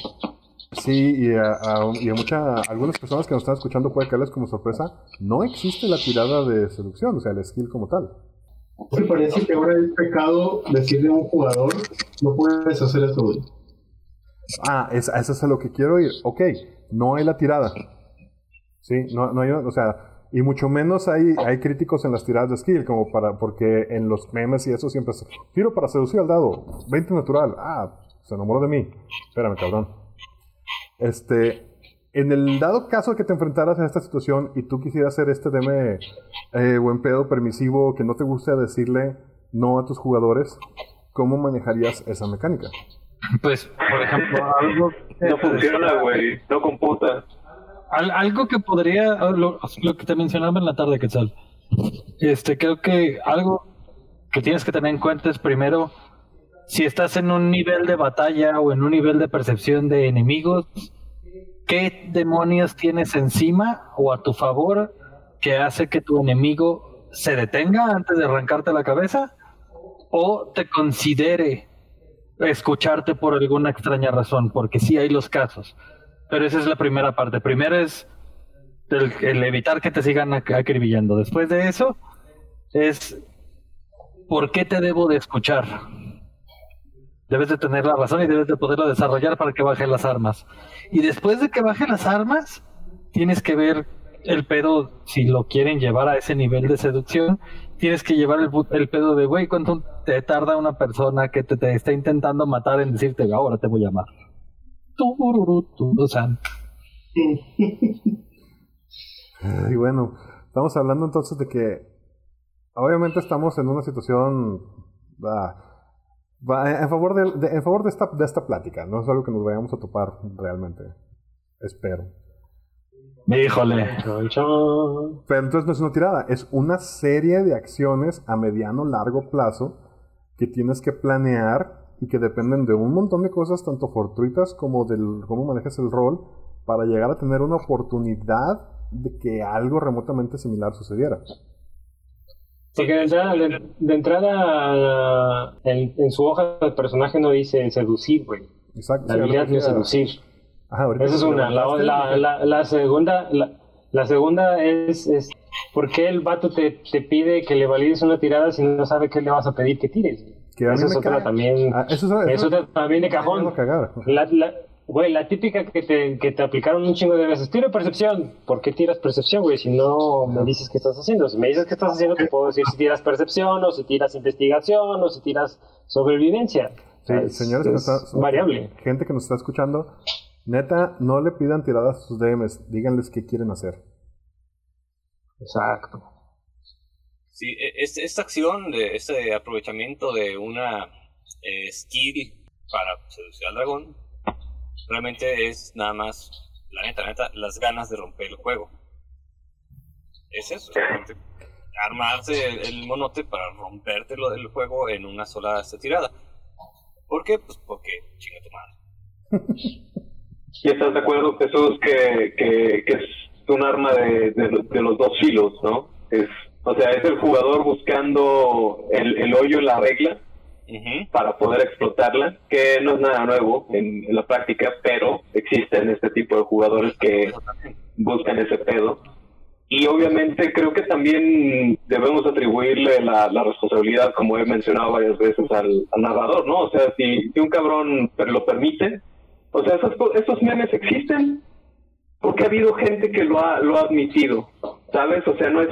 Sí, y a, a- y a mucha, algunas personas que nos están escuchando puede caerles como sorpresa, no existe la tirada de seducción, o sea, el skill como tal. Me parece que ahora es pecado decirle a un jugador, no puedes hacer eso, güey. Ah, es, eso es a lo que quiero ir. Ok, no hay la tirada. Sí, no, no hay, o sea, y mucho menos hay, hay críticos en las tiradas de skill, como para, porque en los memes y eso siempre es, tiro para seducir al dado, 20 natural, ah, se enamoró de mí, espérame, cabrón. Este, en el dado caso que te enfrentaras a esta situación y tú quisieras ser este DM eh, buen pedo permisivo que no te guste decirle no a tus jugadores, ¿cómo manejarías esa mecánica? Pues, por ejemplo, *laughs* algo No funciona, güey. No computa. Al- algo que podría, lo, lo que te mencionaba en la tarde, Quetzal. Este, creo que algo que tienes que tener en cuenta es primero, si estás en un nivel de batalla o en un nivel de percepción de enemigos, ¿qué demonios tienes encima o a tu favor que hace que tu enemigo se detenga antes de arrancarte la cabeza? ¿O te considere escucharte por alguna extraña razón? Porque sí hay los casos. Pero esa es la primera parte. Primero es el, evitar que te sigan ac- acribillando. Después de eso es ¿por qué te debo de escuchar? Debes de tener la razón y debes de poderlo desarrollar para que bajen las armas. Y después de que bajen las armas, tienes que ver el pedo, si lo quieren llevar a ese nivel de seducción, tienes que llevar el, pedo de, güey, ¿cuánto te tarda una persona que te, está intentando matar en decirte, ahora te voy a amar? Tururú, turu-san. *laughs* Y bueno, estamos hablando entonces de que obviamente estamos en una situación ah, va- en favor, de, de- en favor de, esta, de esta plática. No es algo que nos vayamos a topar realmente. Espero. Híjole. Pero entonces no es una tirada, es una serie de acciones a mediano largo plazo que tienes que planear y que dependen de un montón de cosas, tanto fortuitas como del cómo manejas el rol, para llegar a tener una oportunidad de que algo remotamente similar sucediera. Porque de entrada, de, de entrada en, en su hoja de personaje no dice seducir, güey. Exacto. La habilidad no es seducir. Ajá, ahorita Esa es una. La, la, la, la segunda, la, segunda es, es ¿por qué el vato te, te pide que le valides una tirada si no sabe qué le vas a pedir que tires? que a Esa es otra también. Ah, eso es, Eso te- también de cajón. La, la, güey, la típica que te, que te aplicaron un chingo de veces. Tiro percepción. ¿Por qué tiras percepción, güey? Si no me dices qué estás haciendo. Si me dices qué estás haciendo, te puedo decir si tiras percepción, o si tiras investigación, o si tiras sobrevivencia. Sí, es- señores, que nos es está- variable. gente que nos está escuchando, neta, no le pidan tiradas a sus DMs, díganles qué quieren hacer. Exacto. Sí, e- es- esta acción, de este aprovechamiento de una eh, skill para seducir al dragón, realmente es nada más, la neta, la neta, las ganas de romper el juego. Es eso, realmente, armarse el, el monote para rompértelo del juego en una sola tirada. ¿Por qué? Pues porque chinga tu madre. *laughs* ¿Y estás de acuerdo, Jesús, que, que, que es un arma de, de, de los dos filos, ¿no? Es, o sea, es el jugador buscando el, el hoyo en la regla Ujú. para poder explotarla, que no es nada nuevo en, en la práctica, pero existen este tipo de jugadores que buscan ese pedo. Y obviamente creo que también debemos atribuirle la, la responsabilidad, como he mencionado varias veces, al, al narrador, ¿no? O sea, si, si un cabrón lo permite, o sea, esos, esos memes existen porque ha habido gente que lo ha, lo ha admitido, ¿sabes? O sea, no es...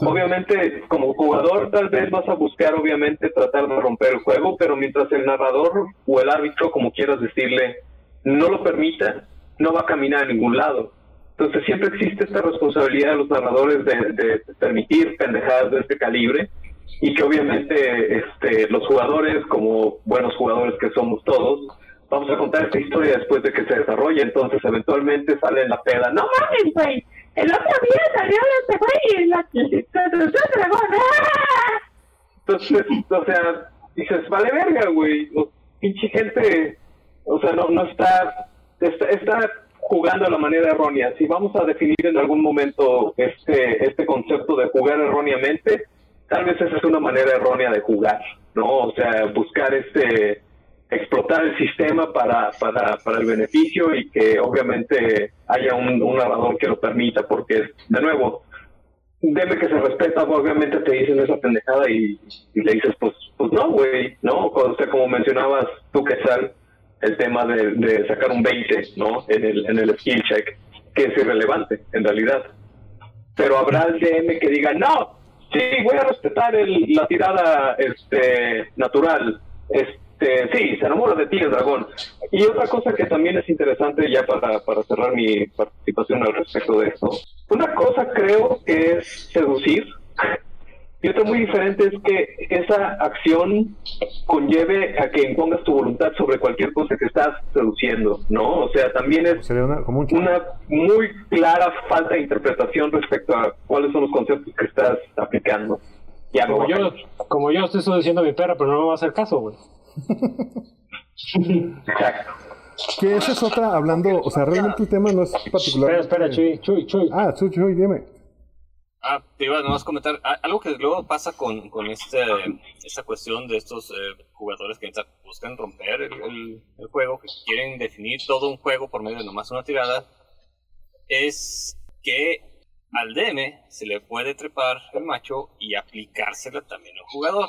Obviamente, como jugador, tal vez vas a buscar, obviamente, tratar de romper el juego, pero mientras el narrador o el árbitro, como quieras decirle, no lo permita, no va a caminar a ningún lado. Entonces siempre existe esta responsabilidad de los narradores de, de permitir pendejadas de este calibre y que obviamente este, los jugadores, como buenos jugadores que somos todos, vamos a contar esta historia después de que se desarrolle. Entonces eventualmente sale en la peda, no mames, güey, el otro día salió este güey y la dragón. ¡ah!". Entonces, o sea, dices, vale verga, güey, pinche gente, o sea, no, no está, está, está jugando de la manera errónea. Si vamos a definir en algún momento este, este concepto de jugar erróneamente, tal vez esa es una manera errónea de jugar, ¿no? O sea, buscar este explotar el sistema para, para, para el beneficio y que obviamente haya un, un narrador que lo permita, porque de nuevo, debe que se respeta, obviamente te dicen esa pendejada y, le dices, pues, pues no, güey, ¿no? O como mencionabas tú, Quetzal, el tema de, de sacar un 20, ¿no? En el, en el skill check, que es irrelevante, en realidad. Pero habrá el DM que diga, no, sí, voy a respetar el, la tirada este, natural. Es, este, sí, se enamora de ti el dragón. Y otra cosa que también es interesante ya para, para cerrar mi participación al respecto de esto. Una cosa creo que es seducir *laughs* y otra muy diferente es que esa acción conlleve a que impongas tu voluntad sobre cualquier cosa que estás seduciendo, ¿no? O sea, también es Sería una, como un ch- una muy clara falta de interpretación respecto a cuáles son los conceptos que estás aplicando. Ya Como yo, como yo estoy seduciendo a mi perra, pero no me va a hacer caso, güey. Exacto. Que esa es otra, hablando, o sea, realmente el tema no es particular. Espera, espera, Chuy, Chuy, Chuy. Ah, Chuy, Chuy, dime. Ah, te iba nomás a comentar, a- algo que luego pasa con, con este, esta cuestión de estos eh, jugadores que buscan romper el, el- el juego, que quieren definir todo un juego por medio de nomás una tirada, es que al DM se le puede trepar el macho y aplicársela también al jugador.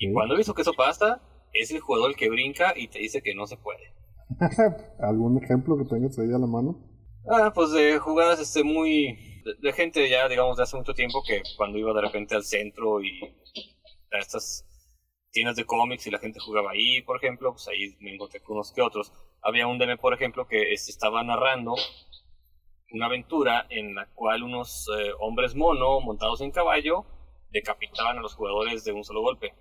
Y cuando he visto que eso pasa, es el jugador el que brinca y te dice que no se puede. *laughs* ¿Algún ejemplo que tengas ahí a la mano? Ah, pues de jugadas este, muy... De, de gente ya, digamos, de hace mucho tiempo que cuando iba de repente al centro y a estas tiendas de cómics y la gente jugaba ahí, por ejemplo, pues ahí me encontré con unos que otros. Había un DM, por ejemplo, que este, estaba narrando una aventura en la cual unos eh, hombres mono montados en caballo decapitaban a los jugadores de un solo golpe.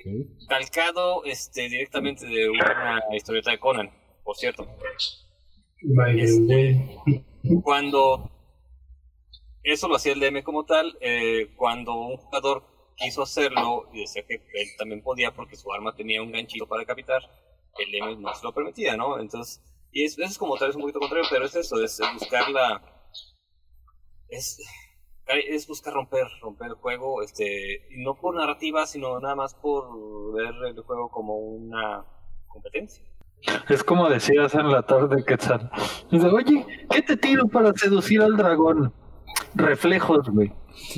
Ok. Calcado este, directamente de una historieta de Conan, por cierto. Güey. cuando eso lo hacía el DM como tal, eh, cuando un jugador quiso hacerlo y decía que él también podía porque su arma tenía un ganchito para decapitar, el DM no se lo permitía, ¿no? Entonces, y es, es como tal vez un poquito contrario, pero es eso, es buscar la... Es, es buscar romper, romper el juego, este, no por narrativa, sino nada más por ver el juego como una competencia. Es como decías en la tarde, Quetzal. Dice, oye, ¿qué te tiro para seducir al dragón? Reflejos, güey.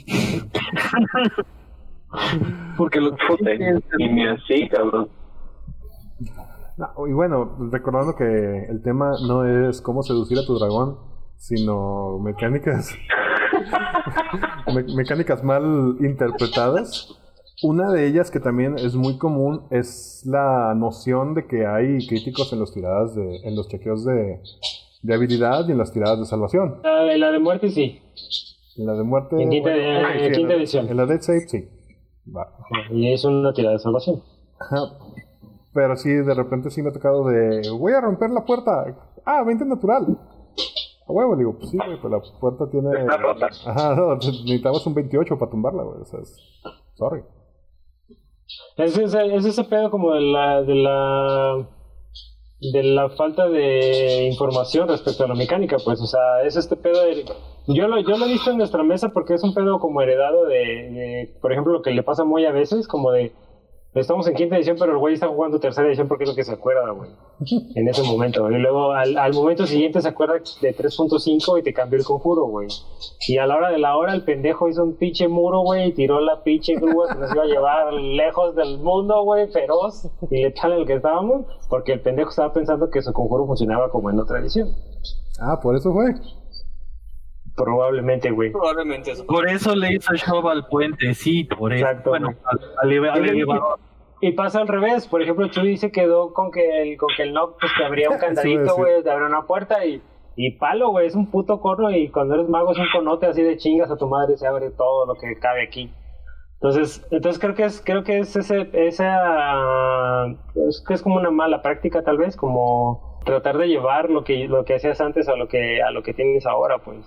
*laughs* Porque los Y ni así, cabrón. No, y bueno, recordando que el tema no es cómo seducir a tu dragón, sino mecánicas *laughs* me- mecánicas mal interpretadas. Una de ellas que también es muy común es la noción de que hay críticos en los tiradas de, en los chequeos de, de habilidad y en las tiradas de salvación. La de, la de muerte sí. En la de muerte. En quinta- en ok, sí, quinta la- edición. En la Dead Save, sí. Va. Y es una tirada de salvación. Pero sí, de repente sí me ha tocado de. Voy a romper la puerta. Ah, 20 natural. A huevo, le digo, pues sí, güey, pero la puerta tiene. Está rota. Ajá, no, necesitabas un 28 para tumbarla, güey. O sea, es... sorry. Es ese, es ese pedo como de la, de la de la falta de información respecto a la mecánica, pues, o sea, es este pedo de... Yo lo, yo lo he visto en nuestra mesa porque es un pedo como heredado de, de, por ejemplo, lo que le pasa muy a veces, como de, estamos en quinta edición, pero el güey está jugando tercera edición porque es lo que se acuerda, güey, *laughs* en ese momento. Y luego al, al momento siguiente se acuerda de 3.5 y te cambió el conjuro, güey. Y a la hora de la hora el pendejo hizo un pinche muro, güey, y tiró la pinche grúa que nos iba a llevar lejos del mundo, güey, feroz y letal en el que estábamos, porque el pendejo estaba pensando que su conjuro funcionaba como en otra edición. Ah, por eso fue. Probablemente, güey. Probablemente eso. Por eso le hizo show al puente, sí, por eso. Exacto, bueno, al, al al Y- pasa al revés, por ejemplo, Chuy se quedó con que el, con que el knock pues te abría un *laughs* candadito, güey, te abría una puerta y, y palo, güey, es un puto corno y cuando eres mago es un conote así de chingas a tu madre se abre todo lo que cabe aquí. Entonces, entonces creo que es, creo que es ese, esa, es que es como una mala práctica tal vez, como tratar de llevar lo que, lo que hacías antes a lo que, a lo que tienes ahora, pues.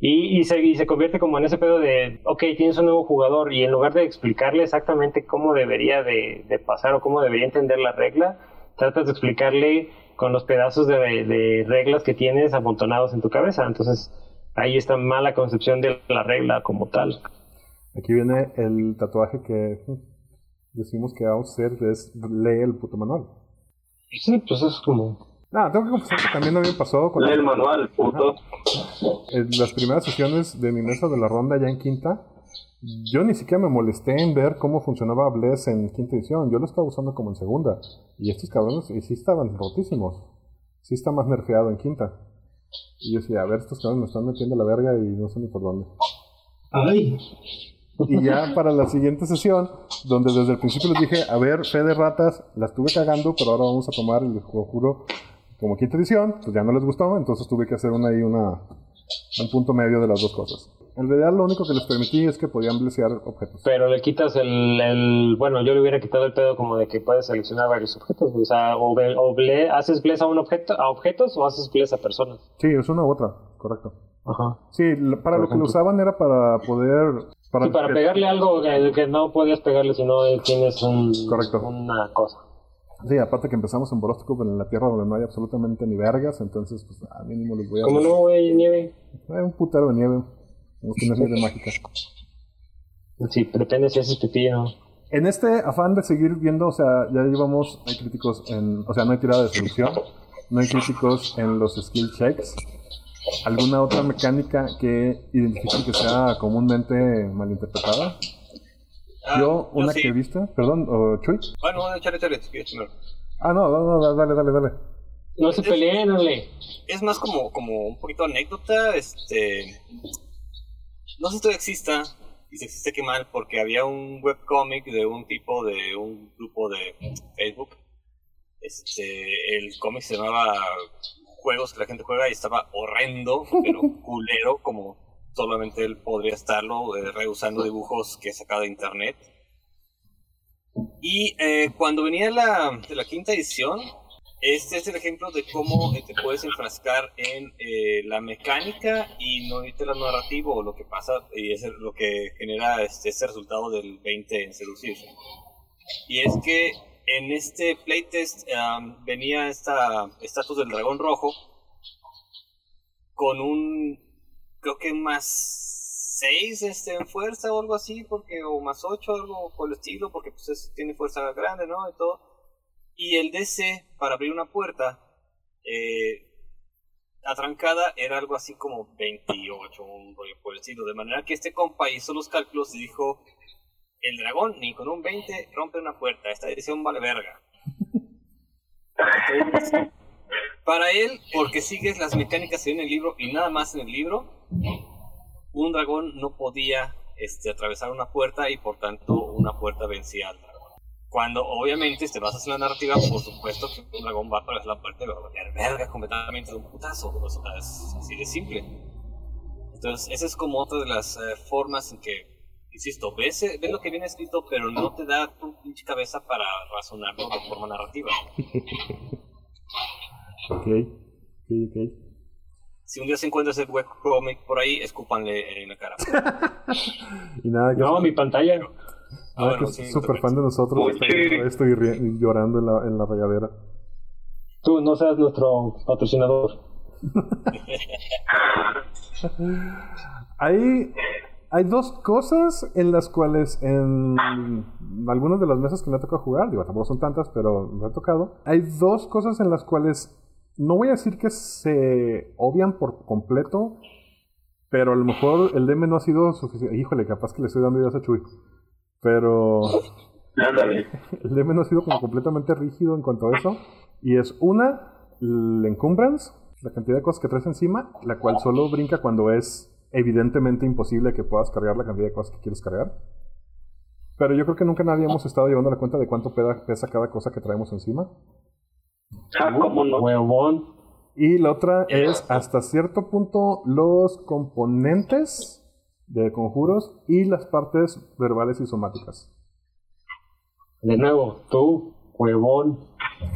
Y, y, se, y se convierte como en ese pedo de, ok, tienes un nuevo jugador y en lugar de explicarle exactamente cómo debería de, de pasar o cómo debería entender la regla, tratas de explicarle con los pedazos de, de reglas que tienes amontonados en tu cabeza. Entonces ahí está mala concepción de la regla como tal. Aquí viene el tatuaje que decimos que vamos a hacer, es lee el puto manual. Sí, pues es como... Ah, tengo que confesar que también a mí me pasó con Lee el manual, puto. en las primeras sesiones de mi mesa de la ronda ya en quinta. Yo ni siquiera me molesté en ver cómo funcionaba Bless en quinta edición. Yo lo estaba usando como en segunda. Y estos cabrones y sí estaban rotísimos. Sí está más nerfeado en quinta. Y yo decía, a ver, estos cabrones me están metiendo la verga y no sé ni por dónde. Ay, Y ya para la siguiente sesión, donde desde el principio les dije, a ver, fe de ratas, la estuve cagando, pero ahora vamos a tomar el juro como quinta edición, pues ya no les gustó, entonces tuve que hacer una ahí una, un punto medio de las dos cosas. En realidad lo único que les permití es que podían blesear objetos. Pero le quitas el, el, Bueno, yo le hubiera quitado el pedo como de que puedes seleccionar varios objetos. O sea, o, ble- o ble- haces bless a un objeto, a objetos o haces bless a personas. Sí, es una u otra, correcto. Ajá. Sí, para lo que lo usaban era para poder... Para, Sí, para pegarle algo que, que no podías pegarle si no tienes un, Correcto. una cosa. Sí, aparte que empezamos en Borostkov, en la tierra donde no hay absolutamente ni vergas, entonces pues a mínimo les voy a... Como no, güey, nieve. Hay un putero de nieve. No nieve mágica. Sí, depende si haces pipí o no. En este afán de seguir viendo, o sea, ya llevamos, hay críticos en, o sea, no hay tirada de solución, no hay críticos en los skill checks. ¿Alguna otra mecánica que identifiquen que sea comúnmente malinterpretada? Ah, Yo, una sí. que perdón, o Chuy. Ah, no, échale. Ah, no, no, no, dale, dale, dale. No se peleen, dale. Es más como, como un poquito anécdota, este... No sé si todavía exista, y si existe qué mal, porque había un webcomic de un tipo de un grupo de Facebook. Este, el cómic se llamaba Juegos que la gente juega y estaba horrendo, pero *laughs* culero, como solamente él podría estarlo, eh, reusando dibujos que sacaba de internet. Y eh, cuando venía la, la quinta edición, este es el ejemplo de cómo eh, te puedes enfrascar en eh, la mecánica y no irte al narrativo lo que pasa y es lo que genera este, este resultado del 20 en seducir. Y es que en este playtest venía esta estatus del dragón rojo con un creo que más 6 este, en fuerza o algo así, porque o más 8 algo por el estilo, porque pues es- tiene fuerza grande, ¿no? Y todo. Y el DC para abrir una puerta eh, atrancada era algo así como 28, un rollo por el estilo. De manera que este compa hizo los cálculos y dijo, el dragón ni con un 20 rompe una puerta, esta edición vale verga. Entonces, *laughs* para él, porque sigues las mecánicas que hay en el libro y nada más en el libro, un dragón no podía este, atravesar una puerta y por tanto una puerta vencía al dragón. Cuando obviamente te basas en la narrativa, por supuesto que un dragón va a atravesar la puerta y va a verga completamente de un putazo. O sea, es así de simple. Entonces, esa es como otra de las eh, formas en que, insisto, ves, eh, ves lo que viene escrito, pero no te da tu pinche cabeza para razonarlo de forma narrativa. *laughs* Ok, ok, ok. Si un día se encuentra ese webcomic por ahí, escúpanle en la cara. *laughs* Y nada, que, No, mi pantalla. nada, Ah, bueno, que es sí, súper fan de nosotros. Uy, está sí. viendo esto y, ri- y llorando en la, en la regadera. Tú no seas nuestro patrocinador. *laughs* Hay, hay dos cosas en las cuales en algunas de las mesas que me ha tocado jugar, digo, tampoco son tantas, pero me ha tocado, hay dos cosas en las cuales no voy a decir que se obvian por completo, pero a lo mejor el DM no ha sido suficiente. Híjole, capaz que le estoy dando ideas a Chuy. Pero el DM no ha sido como completamente rígido en cuanto a eso. Y es una, el encumbrance, la cantidad de cosas que traes encima, la cual solo brinca cuando es evidentemente imposible que puedas cargar la cantidad de cosas que quieres cargar. Pero yo creo que nunca nadie hemos estado llevando la cuenta de cuánto pesa cada cosa que traemos encima. Ah, ¿cómo no? Huevón. Y la otra es hasta cierto punto los componentes de conjuros y las partes verbales y somáticas. De nuevo, tú, huevón.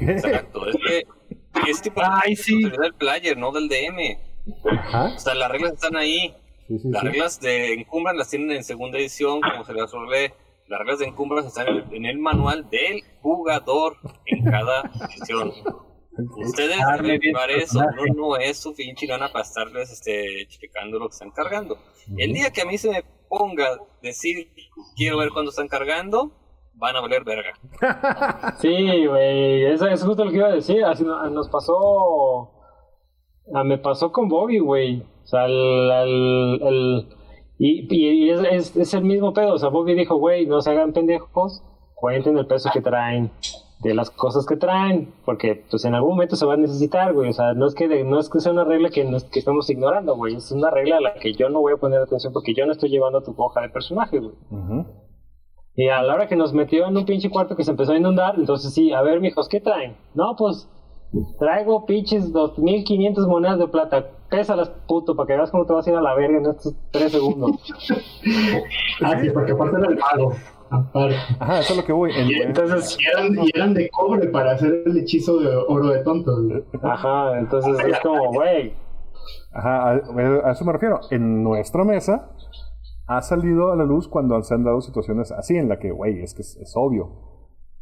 Exacto, es que es tipo Ay, sí. del player, no del DM. Ajá. O sea, las reglas están ahí. Sí, sí, Las sí. reglas de Encumbran las tienen en segunda edición, como se las rolé. Las reglas de Encumbran están en el, en el manual del jugador en cada edición. Ustedes deben llevar eso. Uno no es su pinche gana para estarles este, checando lo que están cargando. El día que a mí se me ponga decir quiero ver cuándo están cargando, van a valer verga. *laughs* Sí, güey, eso es justo lo que iba a decir. Así no- nos pasó. ah, me pasó con Bobby, güey. O sea, el. el- el- y y es, es, es el mismo pedo. O sea, Bobby dijo, güey, no se hagan pendejos, cuenten el peso que traen. de las cosas que traen, porque pues en algún momento se va a necesitar, güey, o sea, no es que de- no es que sea una regla que, nos- que estamos ignorando, güey, es una regla a la que yo no voy a poner atención porque yo no estoy llevando tu hoja de personaje, güey. Y a la hora que nos metió en un pinche cuarto que se empezó a inundar, entonces sí, a ver, mijos, ¿qué traen? No, pues traigo pinches 2500 monedas de plata. Pésalas, puto, para que veas cómo te vas a ir a la verga en estos tres segundos. *laughs* Ah, sí, porque aparte era el. Aparte. Ajá, eso es lo que voy. En- Y entonces y eran, y eran de cobre para hacer el hechizo de oro de tontos. Ajá, entonces es como, güey. Ajá, a, a eso me refiero. En nuestra mesa ha salido a la luz cuando se han dado situaciones así en la que, güey, es que es, es obvio.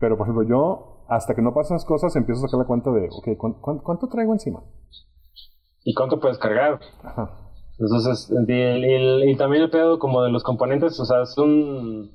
Pero, por ejemplo, yo, hasta que no pasan las cosas, empiezo a sacar la cuenta de, ok, ¿cuán- cuán- ¿cuánto traigo encima? ¿Y cuánto puedes cargar? Ajá. Entonces, y, y- y también el pedo como de los componentes, o sea, son...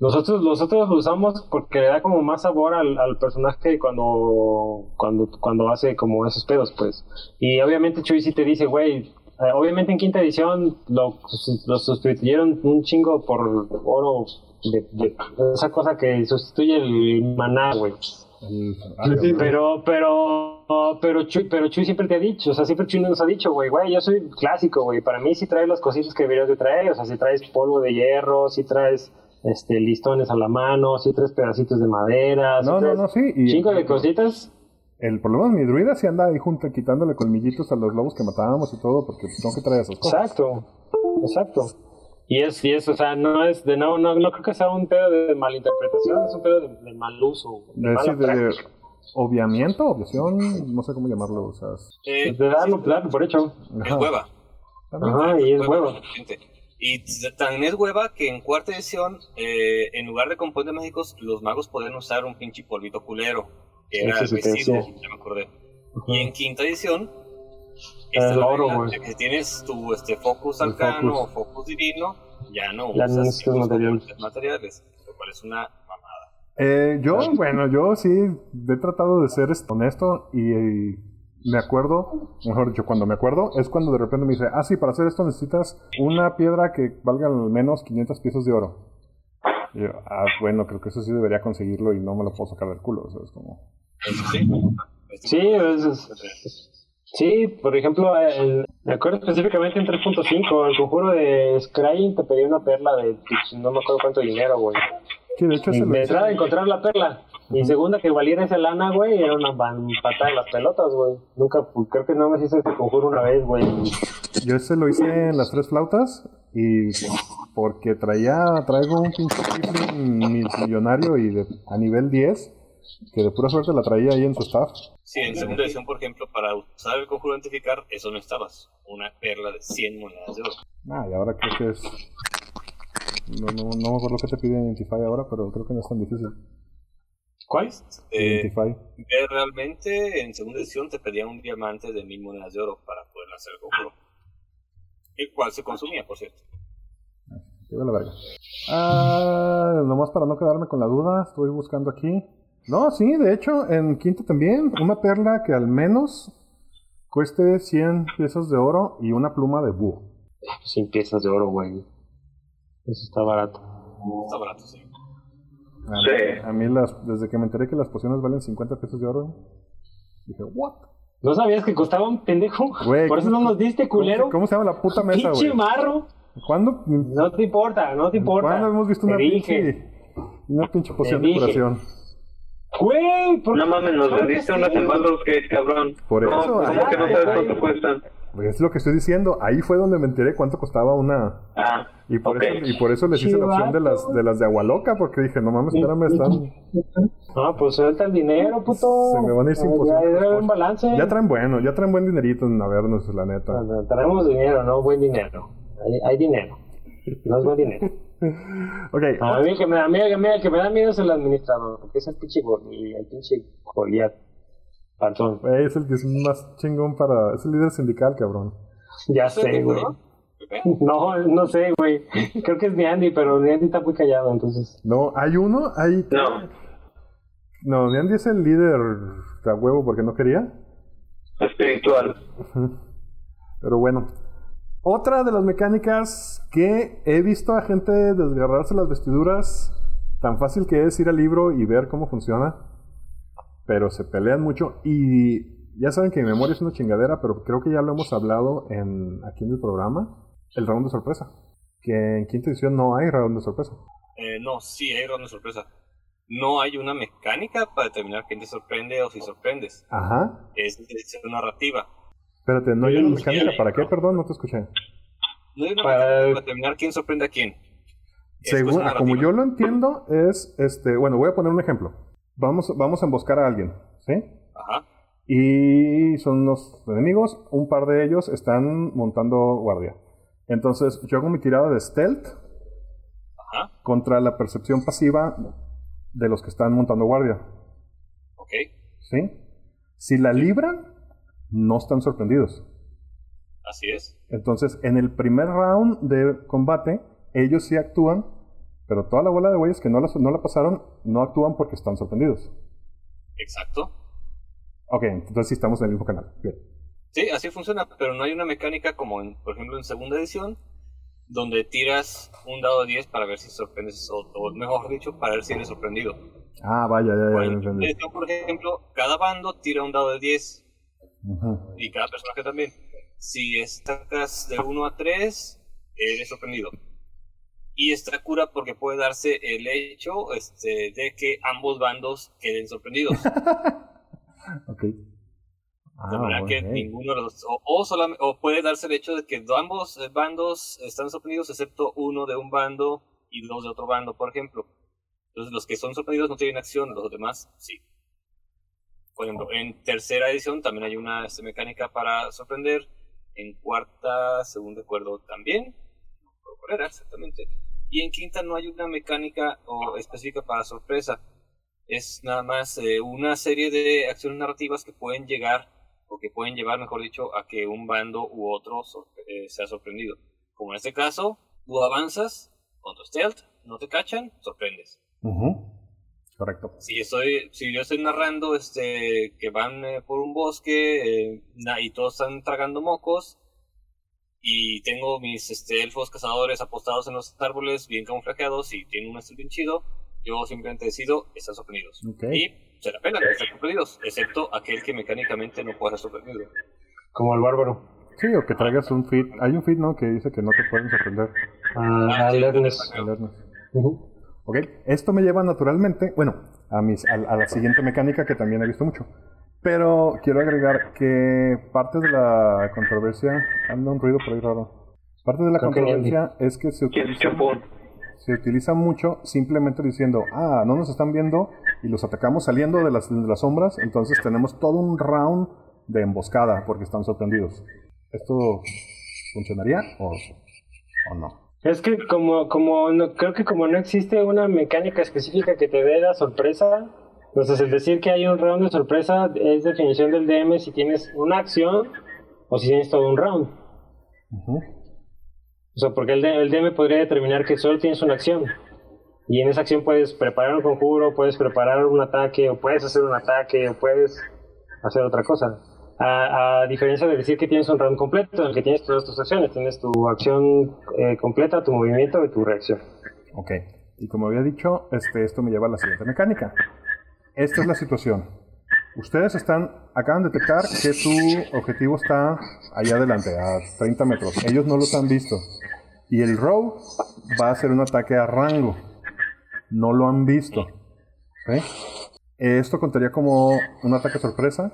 Nosotros, nosotros lo usamos porque le da como más sabor al, al personaje cuando, cuando, cuando hace como esos pedos, pues. Y obviamente Chuy sí te dice, güey, eh, obviamente en quinta edición lo, lo sustituyeron un chingo por oro de, de- esa cosa que sustituye el maná, güey. Sí. Pero, pero, pero Chuy, pero Chuy siempre te ha dicho, o sea, siempre Chuy nos ha dicho, güey, güey, yo soy clásico, güey, para mí sí traes las cositas que deberías de traer, o sea, si traes polvo de hierro, si traes, este, listones a la mano, si traes pedacitos de madera, sí No, no, traes no, sí. Y chingo de cositas, el problema es mi druida si anda ahí junto quitándole colmillitos a los lobos que matábamos y todo, porque tengo que traer esas cosas. exacto, exacto. Y es, y es, o sea, no es de, no, no, no creo que sea un pedo de malinterpretación, es un pedo de, de mal uso, de, decir, de obviamiento, obviación, no sé cómo llamarlo. O sea, es- Eh, de darlo, darlo por hecho. es hueva. Ajá, y es hueva. Y t- también es hueva que en cuarta edición, eh, en lugar de componentes mágicos, los magos podían usar un pinche polvito culero, que era sí residuo, ya me acordé. Y en quinta edición, es la oro, güey. si tienes tu este, focus El arcano focus. o focus divino, ya no Ya no usas necesitas ciertos material. componentes materiales, lo cual es una mamada. Eh, yo, bueno, yo sí he tratado de ser honesto y, me acuerdo, mejor dicho, cuando me acuerdo, es cuando de repente me dice, ah, sí, para hacer esto necesitas una piedra que valga al menos 500 piezas de oro. Y yo, ah, bueno, creo que eso sí debería conseguirlo y no me lo puedo sacar del culo, o sea, es como... Eso sí. Sí, de- es- es- sí, por ejemplo, el- me acuerdo específicamente en 3.5, el conjuro de Scrying te pedía una perla de pues, no me acuerdo cuánto dinero, güey. Sí, de hecho de hice- entrada encontrar la perla. Y segunda que valiera esa lana, güey, era una patada de las pelotas, güey. Nunca, pues, creo que no me hice ese conjuro una vez, güey. Yo ese lo hice en las tres flautas y porque traía, traigo un pinche millonario y de, a nivel 10, que de pura suerte la traía ahí en su staff. Sí, en segunda edición, por ejemplo, para usar el conjuro de identificar, eso no estabas. Una perla de 100 monedas de oro. Ah, y ahora creo que es... No, no, no me acuerdo qué te pide Identify ahora, pero creo que no es tan difícil. ¿Cuál? Eh, Identify. realmente en segunda edición te pedían un diamante de mil monedas de oro para poder hacer el conjuro. El cual se consumía, por cierto. Veo la verga. Ah, nomás para no quedarme con la duda, estoy buscando aquí. No, sí, de hecho, en quinta también, una perla que al menos cueste 100 piezas de oro y una pluma de búho. Sin piezas de oro, güey. Eso está barato. Está barato, sí. A, Sí. a mí, las, desde que me enteré que las pociones valen 50 piezas de oro, dije, ¿what? ¿No sabías que costaban, pendejo? Güey, Por eso no ¿cómo- nos diste, culero. ¿Cómo, cómo se llama la puta mesa, Pinche güey? marro. ¿Cuándo? No te importa, no te importa. ¿Cuándo hemos visto Te una dije. pinche, una pinche poción Te de dije. curación? Güey, ¿por No mames, nos vendiste unas en Baldur's Gate, cabrón. Por eso, ¿Cómo ahí- que no sabes ahí- cuánto cuestan? Pues es lo que estoy diciendo. Ahí fue donde me enteré cuánto costaba una. Ah, Y por, eso, y por eso les hice la opción de las de las de agua loca, porque dije, no mames, espérame, están. No, pues suelta el dinero, puto. Se me van a ir sin Ya-. Ya debe haber un balance. Ya traen bueno, ya traen buen dinerito en vernos, la neta. Bueno, Traemos dinero, no buen dinero. Hay, hay dinero. No es buen dinero. Ok, A mí, que me, a mí, a mí el que me da miedo es el administrador, porque es el pinche el pinche Goliat. Panzón. güey, es el que es más chingón para. Es el líder sindical, cabrón. Ya sé, güey. No, no sé, güey. Creo que es Niandy, pero Niandy está muy callado, entonces. No, hay uno, hay. No, No, Niandy es el líder de a huevo porque no quería. espiritual. Pero bueno. Otra de las mecánicas que he visto a gente desgarrarse las vestiduras, tan fácil que es ir al libro y ver cómo funciona. pero se pelean mucho y ya saben que mi memoria es una chingadera, pero creo que ya lo hemos hablado en, aquí en el programa, el round de sorpresa. Que en quinta edición no hay round de sorpresa. Eh, no, sí hay round de sorpresa. No hay una mecánica para determinar quién te sorprende o si sorprendes. Ajá. Es decisión narrativa. Espérate, ¿no hay Pero una no mecánica para qué? Perdón, no te escuché. No hay una Para- mecánica para determinar quién sorprende a quién. Según, ah, como yo lo entiendo, es, este, bueno, voy a poner un ejemplo. Vamos, vamos a emboscar a alguien, ¿sí? Ajá. Y son los enemigos, un par de ellos están montando guardia. Entonces, yo hago mi tirada de stealth Ajá. contra la percepción pasiva de los que están montando guardia, Ok. ¿sí? Si la libran, no están sorprendidos. Así es. Entonces, en el primer round de combate, ellos sí actúan, pero toda la bola de güeyes que no la, no la pasaron no actúan porque están sorprendidos. Exacto. Ok, entonces sí estamos en el mismo canal. Bien. Sí, así funciona, pero no hay una mecánica como, en, por ejemplo, en segunda edición, donde tiras un dado de 10 para ver si sorprendes, o, o mejor dicho, para ver si eres sorprendido. Ah, vaya, ya, ya, ya, edición, por ejemplo, cada bando tira un dado de 10 Y cada personaje también. Si sacas de 1 a 3, eres sorprendido. Y esta cura porque puede darse el hecho este, de que ambos bandos queden sorprendidos. *laughs* Ok. Ah, de manera que ninguno de los o, o, solam- o puede darse el hecho de que ambos bandos están sorprendidos excepto uno de un bando y dos de otro bando, por ejemplo. Entonces los que son sorprendidos no tienen acción, los demás sí. Por ejemplo, en tercera edición también hay una este, mecánica para sorprender. En cuarta, según recuerdo, también. No era exactamente. Y en quinta no hay una mecánica o específica para sorpresa. Es nada más eh, una serie de acciones narrativas que pueden llegar o que pueden llevar, mejor dicho, a que un bando u otro sor- eh, sea sorprendido. Como en este caso, tú avanzas con tu stealth, no te cachan, sorprendes. Ujú. Correcto. Si estoy, si yo estoy narrando este que van eh, por un bosque eh, y todos están tragando mocos y tengo mis este, elfos cazadores apostados en los árboles bien camuflajeados y tienen un estilo bien chido, yo simplemente decido están sorprendidos. Ok. Y se la pelan, están sorprendidos, excepto aquel que mecánicamente no puede ser sorprendido. Como el bárbaro. Sí, o que traigas un feed. Hay un feed, ¿no? Que dice que no te pueden sorprender. Ah, Ah, alertness. Alertness. Ujú. Ok, esto me lleva naturalmente, bueno, a, mis, a, a la siguiente mecánica que también he visto mucho. Pero quiero agregar que parte de la controversia, anda un ruido por ahí raro. Parte de la Creo que ni controversia es que se ¿Quién utiliza, se utiliza mucho simplemente diciendo, ah, no nos están viendo y los atacamos saliendo de las, de las sombras, entonces tenemos todo un round de emboscada porque están sorprendidos. ¿Esto funcionaría o, o no? Es que como, como no, creo que como no existe una mecánica específica que te dé la sorpresa, entonces el decir que hay un round de sorpresa es definición del DM si tienes una acción o si tienes todo un round. O sea, porque el, el DM podría determinar que solo tienes una acción. Y en esa acción puedes preparar un conjuro, puedes preparar un ataque, o puedes hacer un ataque, o puedes hacer otra cosa. A, a diferencia de decir que tienes un round completo, en el que tienes todas tus acciones, tienes tu acción eh, completa, tu movimiento y tu reacción. Ok, y como había dicho, este, esto me lleva a la siguiente mecánica. Esta es la situación. Ustedes están, acaban de detectar que su objetivo está allá adelante, a 30 metros. Ellos no los han visto. Y el row va a hacer un ataque a rango. No lo han visto. Esto contaría como un ataque sorpresa.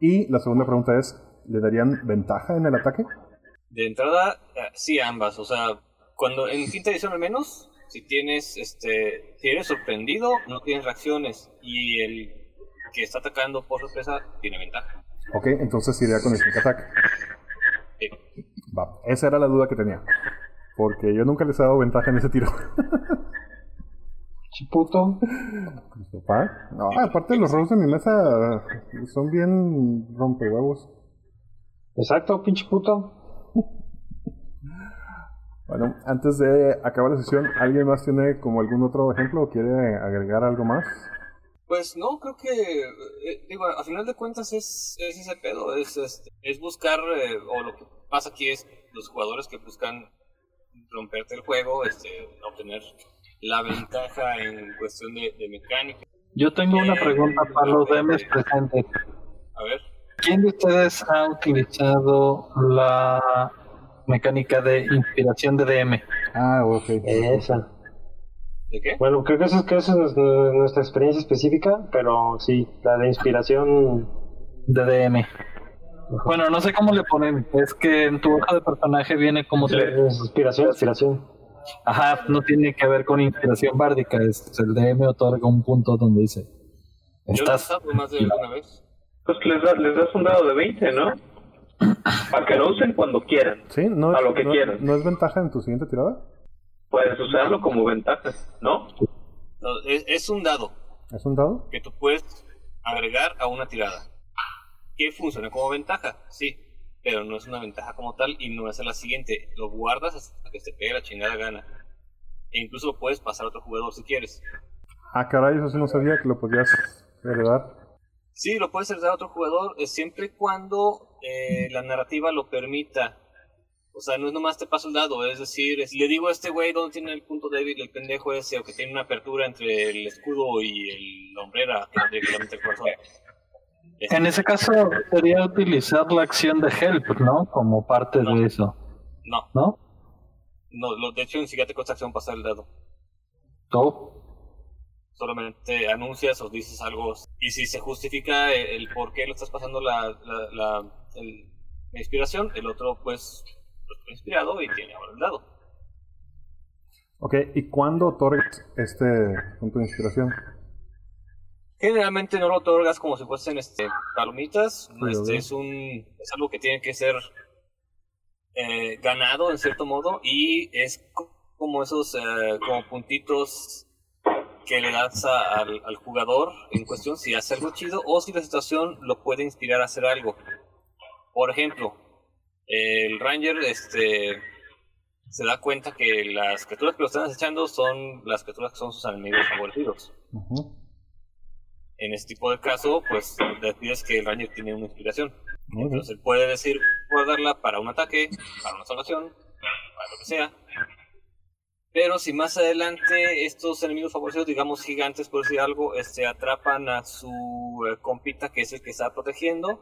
Y la segunda pregunta es, ¿le darían ventaja en el ataque? De entrada, eh, sí ambas, o sea, cuando en quinta edición al menos, si tienes, este, si eres sorprendido, no tienes reacciones y el que está atacando por sorpresa tiene ventaja. Ok, entonces iría con el sneak attack. Sí. Va, esa era la duda que tenía. Porque yo nunca les he dado ventaja en ese tiro. *laughs* Chiputo. Papá. No, aparte los rolls de mi mesa son bien rompehuevos. Exacto, pinche puto. Bueno, antes de acabar la sesión, ¿alguien más tiene como algún otro ejemplo o quiere agregar algo más? Pues no, creo que, eh, digo, a final de cuentas es, es ese pedo, es, este, es buscar, eh, o lo que pasa aquí es los jugadores que buscan romperte el juego, este, obtener la ventaja en cuestión de, de mecánica. Yo tengo una pregunta para los DMs presentes. A ver. ¿Quién de ustedes ha utilizado la mecánica de inspiración de DM? Ah, ok. Esa. ¿De qué? Bueno, creo que eso, es- que eso es nu- nuestra experiencia específica, pero sí, la de inspiración. De DM. Bueno, no sé cómo le ponen. Es que en tu hoja de personaje viene como... Es inspiración, inspiración. Ajá, no tiene que ver con inspiración bárdica. Es el DM otorga un punto donde dice... Yo he Estás... usado más de alguna vez. Pues les, da- les das un dado de 20, ¿no? Para que lo usen cuando quieran. Sí, no A es, lo que no- quieras. ¿no es ventaja en tu siguiente tirada? Puedes usarlo como ventaja, ¿no? No, es, es un dado ¿Es un dado? que tú puedes agregar a una tirada. Que funciona como ventaja, sí. Pero no es una ventaja como tal y no es a la siguiente. Lo guardas hasta que se pegue la chingada gana. E incluso lo puedes pasar a otro jugador si quieres. Ah, caray, eso sí no sabía que lo podías heredar. Sí, lo puedes heredar a otro jugador eh, siempre y cuando eh, la narrativa lo permita. O sea, no es nomás te paso el dado, es decir, es- le digo a este güey dónde tiene el punto débil el pendejo ese, o que tiene una apertura entre el escudo y el, hombrera, que no directamente el corazón. En ese caso sería utilizar la acción de help, ¿no? Como parte No. de eso, No, ¿no? no, lo- de hecho ni siquiera te cuesta acción pasar el dado. Oh, Solamente anuncias o dices algo. Y si se justifica el, el por qué lo estás pasando la, la, la- el- la inspiración, el otro pues lo está inspirado y tiene ahora el dado. Ok, ¿y cuándo otorgas este punto de inspiración? Generalmente no lo otorgas como si fuesen este, palomitas. Sí, este, es, un, es algo que tiene que ser eh, ganado en cierto modo y es co- como esos eh, como puntitos que le das a- al, al jugador en cuestión si hace algo chido o si la situación lo puede inspirar a hacer algo. Por ejemplo, el Ranger este, se da cuenta que las criaturas que lo están acechando son las criaturas que son sus enemigos favorecidos. Ujú. En este tipo de caso, pues le pides que el Ranger tiene una inspiración. Muy bien. Entonces él puede decir guardarla para un ataque, para una salvación, para lo que sea. Pero si más adelante estos enemigos favorecidos, digamos gigantes por decir algo, este, atrapan a su eh, compita que es el que está protegiendo,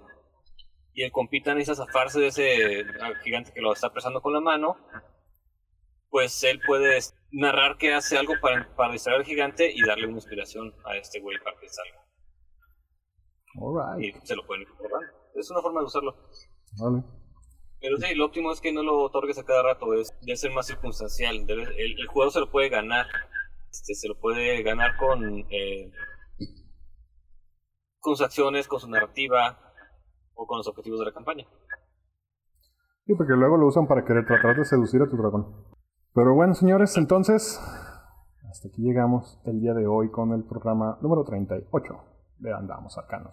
y el compita necesita zafarse de ese eh, gigante que lo está apresando con la mano, pues él puede narrar que hace algo para, para distraer al gigante y darle una inspiración a este güey para que salga. Alright. Y se lo pueden recordando. Es una forma de usarlo. Vale. Pero sí, lo óptimo es que no lo otorgues a cada rato, es debe ser más circunstancial. debe- el, el jugador se lo puede ganar. Este, se lo puede ganar con, eh, con sus acciones, con su narrativa o con los objetivos de la campaña. Sí, porque luego lo usan para querer tratar de seducir a tu dragón. Pero bueno, señores, entonces, hasta aquí llegamos el día de hoy con el programa número 38 de Andamos Arcanos.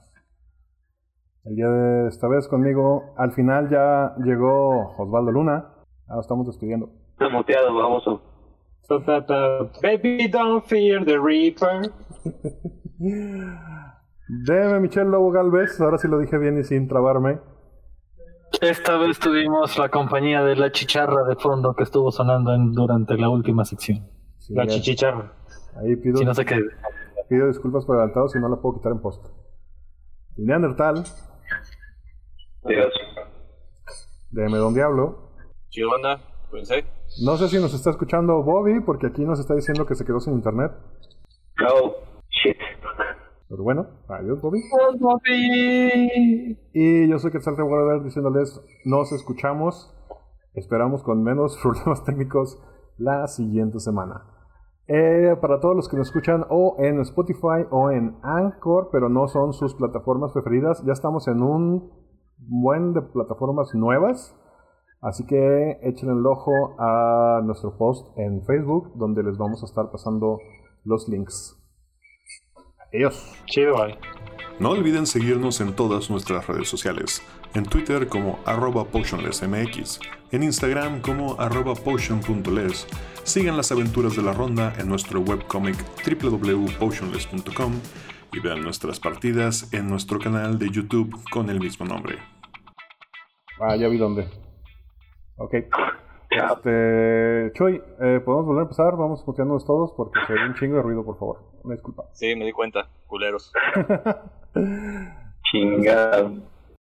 El día de esta vez conmigo, al final ya llegó Osvaldo Luna. Ahora lo estamos despidiendo. Está muteado, ta, ta. Baby, don't fear the Reaper. *laughs* Deme Michelle Lobo Galvez, ahora sí lo dije bien y sin trabarme. Esta vez tuvimos la compañía de la chicharra de fondo que estuvo sonando en- durante la última sección. Sí, La chichicharra. Ahí pido, Si no sé qué. pido disculpas por adelantado si no la puedo quitar en post. Neandertal, Adiós. de Don Diablo. Chido banda, cuídense. No sé si nos está escuchando Bobby, porque aquí nos está diciendo que se quedó sin internet. Oh, shit. Pero bueno, adiós Bobby. Bobby! Y yo soy Quetzal Revolver diciéndoles, nos escuchamos. Esperamos con menos *laughs* problemas técnicos la siguiente semana. Eh, para todos los que nos escuchan o en Spotify o en Anchor, pero no son sus plataformas preferidas, ya estamos en un buen de plataformas nuevas. Así que echen el ojo a nuestro post en Facebook, donde les vamos a estar pasando los links. Adiós. Chido, bye. No olviden seguirnos en todas nuestras redes sociales. En Twitter como arroba potionlessmx, en Instagram como arroba potion.les. Sigan las aventuras de la ronda en nuestro webcomic www.potionless.com y vean nuestras partidas en nuestro canal de YouTube con el mismo nombre. Ah, ya vi dónde. Ok. Este, Chuy, eh, ¿podemos volver a empezar? Vamos muteándonos todos porque se ve un chingo de ruido, por favor. Una disculpa. Sí, me di cuenta, culeros. *laughs* Chingado.